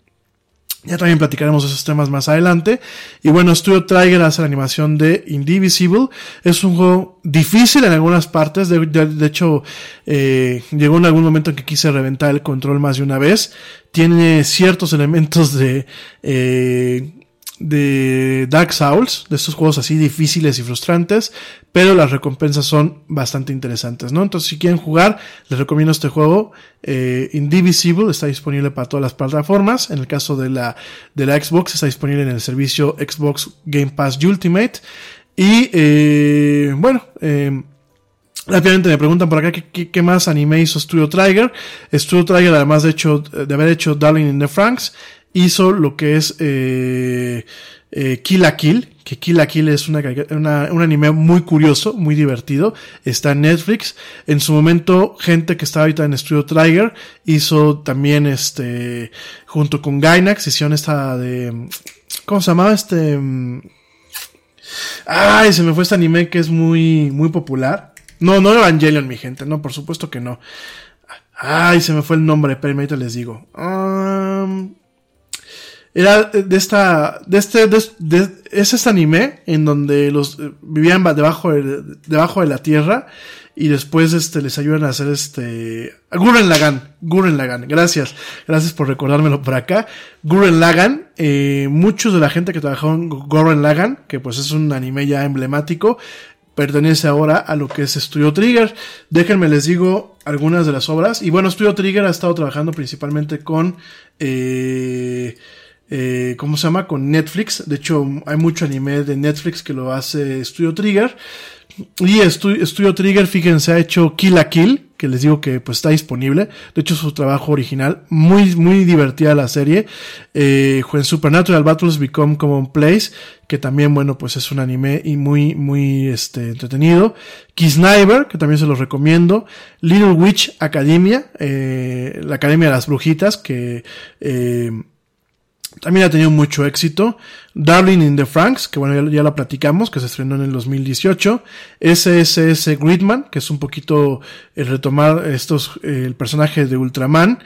Ya también platicaremos esos temas más adelante. Y bueno, Studio Trigger hace la animación de Indivisible. Es un juego difícil en algunas partes. De, de, hecho, eh, llegó en algún momento en que quise reventar el control más de una vez. Tiene ciertos elementos de... Eh, de Dark Souls, de estos juegos así difíciles y frustrantes, pero las recompensas son bastante interesantes, ¿no? Entonces, si quieren jugar, les recomiendo este juego, eh, Indivisible, está disponible para todas las plataformas, en el caso de la, de la Xbox, está disponible en el servicio Xbox Game Pass Ultimate, y, eh, bueno, eh, Rápidamente me preguntan por acá ¿qué, qué, más anime hizo Studio Trigger. Studio Trigger, además de, hecho, de haber hecho Darling in the Franks, hizo lo que es eh, eh, Kill la Kill, que Kill la Kill es una, una, un anime muy curioso, muy divertido, está en Netflix. En su momento, gente que estaba ahorita en Studio Trigger hizo también este, junto con Gainax, hicieron esta de, ¿cómo se llamaba este? Ay, se me fue este anime que es muy, muy popular. No, no Evangelion, mi gente, no, por supuesto que no. Ay, se me fue el nombre, pero ahorita les digo. Um, era de esta, de este, de, de, es este anime en donde los eh, vivían debajo de, debajo de la tierra y después este les ayudan a hacer este Gurren Lagan, Gurren Lagan, gracias, gracias por recordármelo por acá. Gurren Lagan, eh, muchos de la gente que trabajó en Gurren Lagan, que pues es un anime ya emblemático, pertenece ahora a lo que es Studio Trigger. Déjenme les digo algunas de las obras. Y bueno, Studio Trigger ha estado trabajando principalmente con eh, eh, ¿cómo se llama? Con Netflix. De hecho, hay mucho anime de Netflix que lo hace Studio Trigger. Y Studio, Trigger, fíjense, ha hecho Kill a Kill, que les digo que pues está disponible. De hecho, su trabajo original, muy, muy divertida la serie. Eh, en Supernatural Battles Become Common Place, que también, bueno, pues es un anime y muy, muy, este, entretenido. Kisniver, que también se los recomiendo. Little Witch Academia, eh, la Academia de las Brujitas, que, eh, también ha tenido mucho éxito. Darling in the Franks, que bueno, ya, ya, la platicamos, que se estrenó en el 2018. SSS Gridman, que es un poquito el retomar estos, eh, el personaje de Ultraman.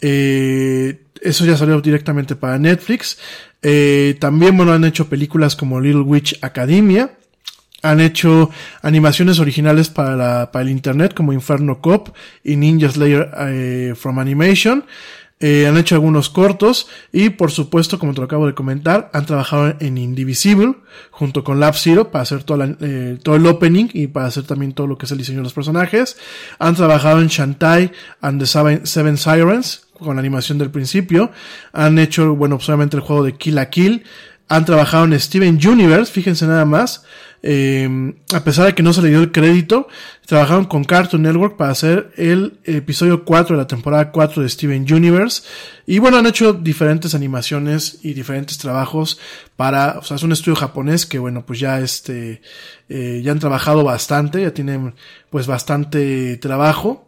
Eh, eso ya salió directamente para Netflix. Eh, también, bueno, han hecho películas como Little Witch Academia. Han hecho animaciones originales para, para el internet como Inferno Cop y Ninja Slayer from Animation. Eh, han hecho algunos cortos y por supuesto, como te lo acabo de comentar, han trabajado en Indivisible junto con Lab Zero para hacer eh, todo el opening y para hacer también todo lo que es el diseño de los personajes. Han trabajado en Shantai and the Seven, Sirens con la animación del principio. Han hecho, bueno, solamente el juego de Kill a Kill. Han trabajado en Steven Universe, fíjense nada más. Eh, a pesar de que no se le dio el crédito, trabajaron con Cartoon Network para hacer el episodio 4 de la temporada 4 de Steven Universe. Y bueno, han hecho diferentes animaciones y diferentes trabajos para, o sea, es un estudio japonés que bueno, pues ya este, eh, ya han trabajado bastante, ya tienen pues bastante trabajo.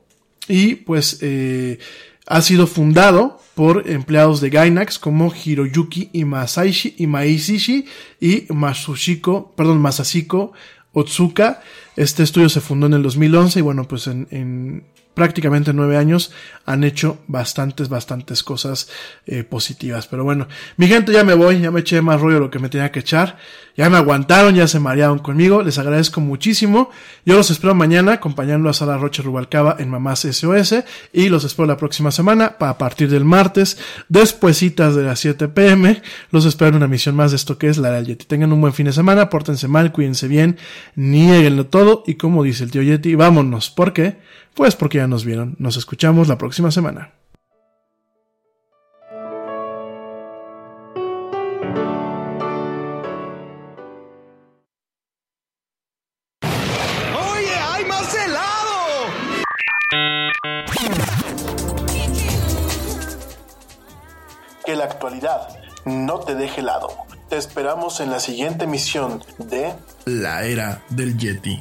Y pues, eh, ha sido fundado por empleados de Gainax como Hiroyuki Imasaishi, y Masushiko, perdón, Masashiko Otsuka. Este estudio se fundó en el 2011 y bueno, pues en, en prácticamente nueve años han hecho bastantes, bastantes cosas eh, positivas. Pero bueno, mi gente, ya me voy, ya me eché más rollo de lo que me tenía que echar. Ya me aguantaron, ya se marearon conmigo. Les agradezco muchísimo. Yo los espero mañana acompañando a Sara Rocha Rubalcaba en Mamás SOS. Y los espero la próxima semana, a partir del martes, despuesitas de las 7 pm. Los espero en una misión más de esto que es la Yeti. Tengan un buen fin de semana, pórtense mal, cuídense bien, nieguenlo todo. Y como dice el tío Yeti, vámonos. ¿Por qué? Pues porque ya nos vieron. Nos escuchamos la próxima semana.
¡Oye, hay más helado!
Que la actualidad no te deje helado. Te esperamos en la siguiente misión de La Era del Yeti.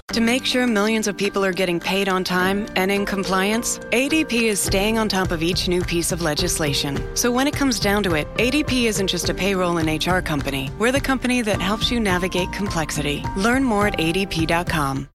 To make sure millions of people are getting paid on time and in compliance, ADP is staying on top of each new piece of legislation. So when it comes down to it, ADP isn't just a payroll and HR company. We're the company that helps you navigate complexity. Learn more at adp.com.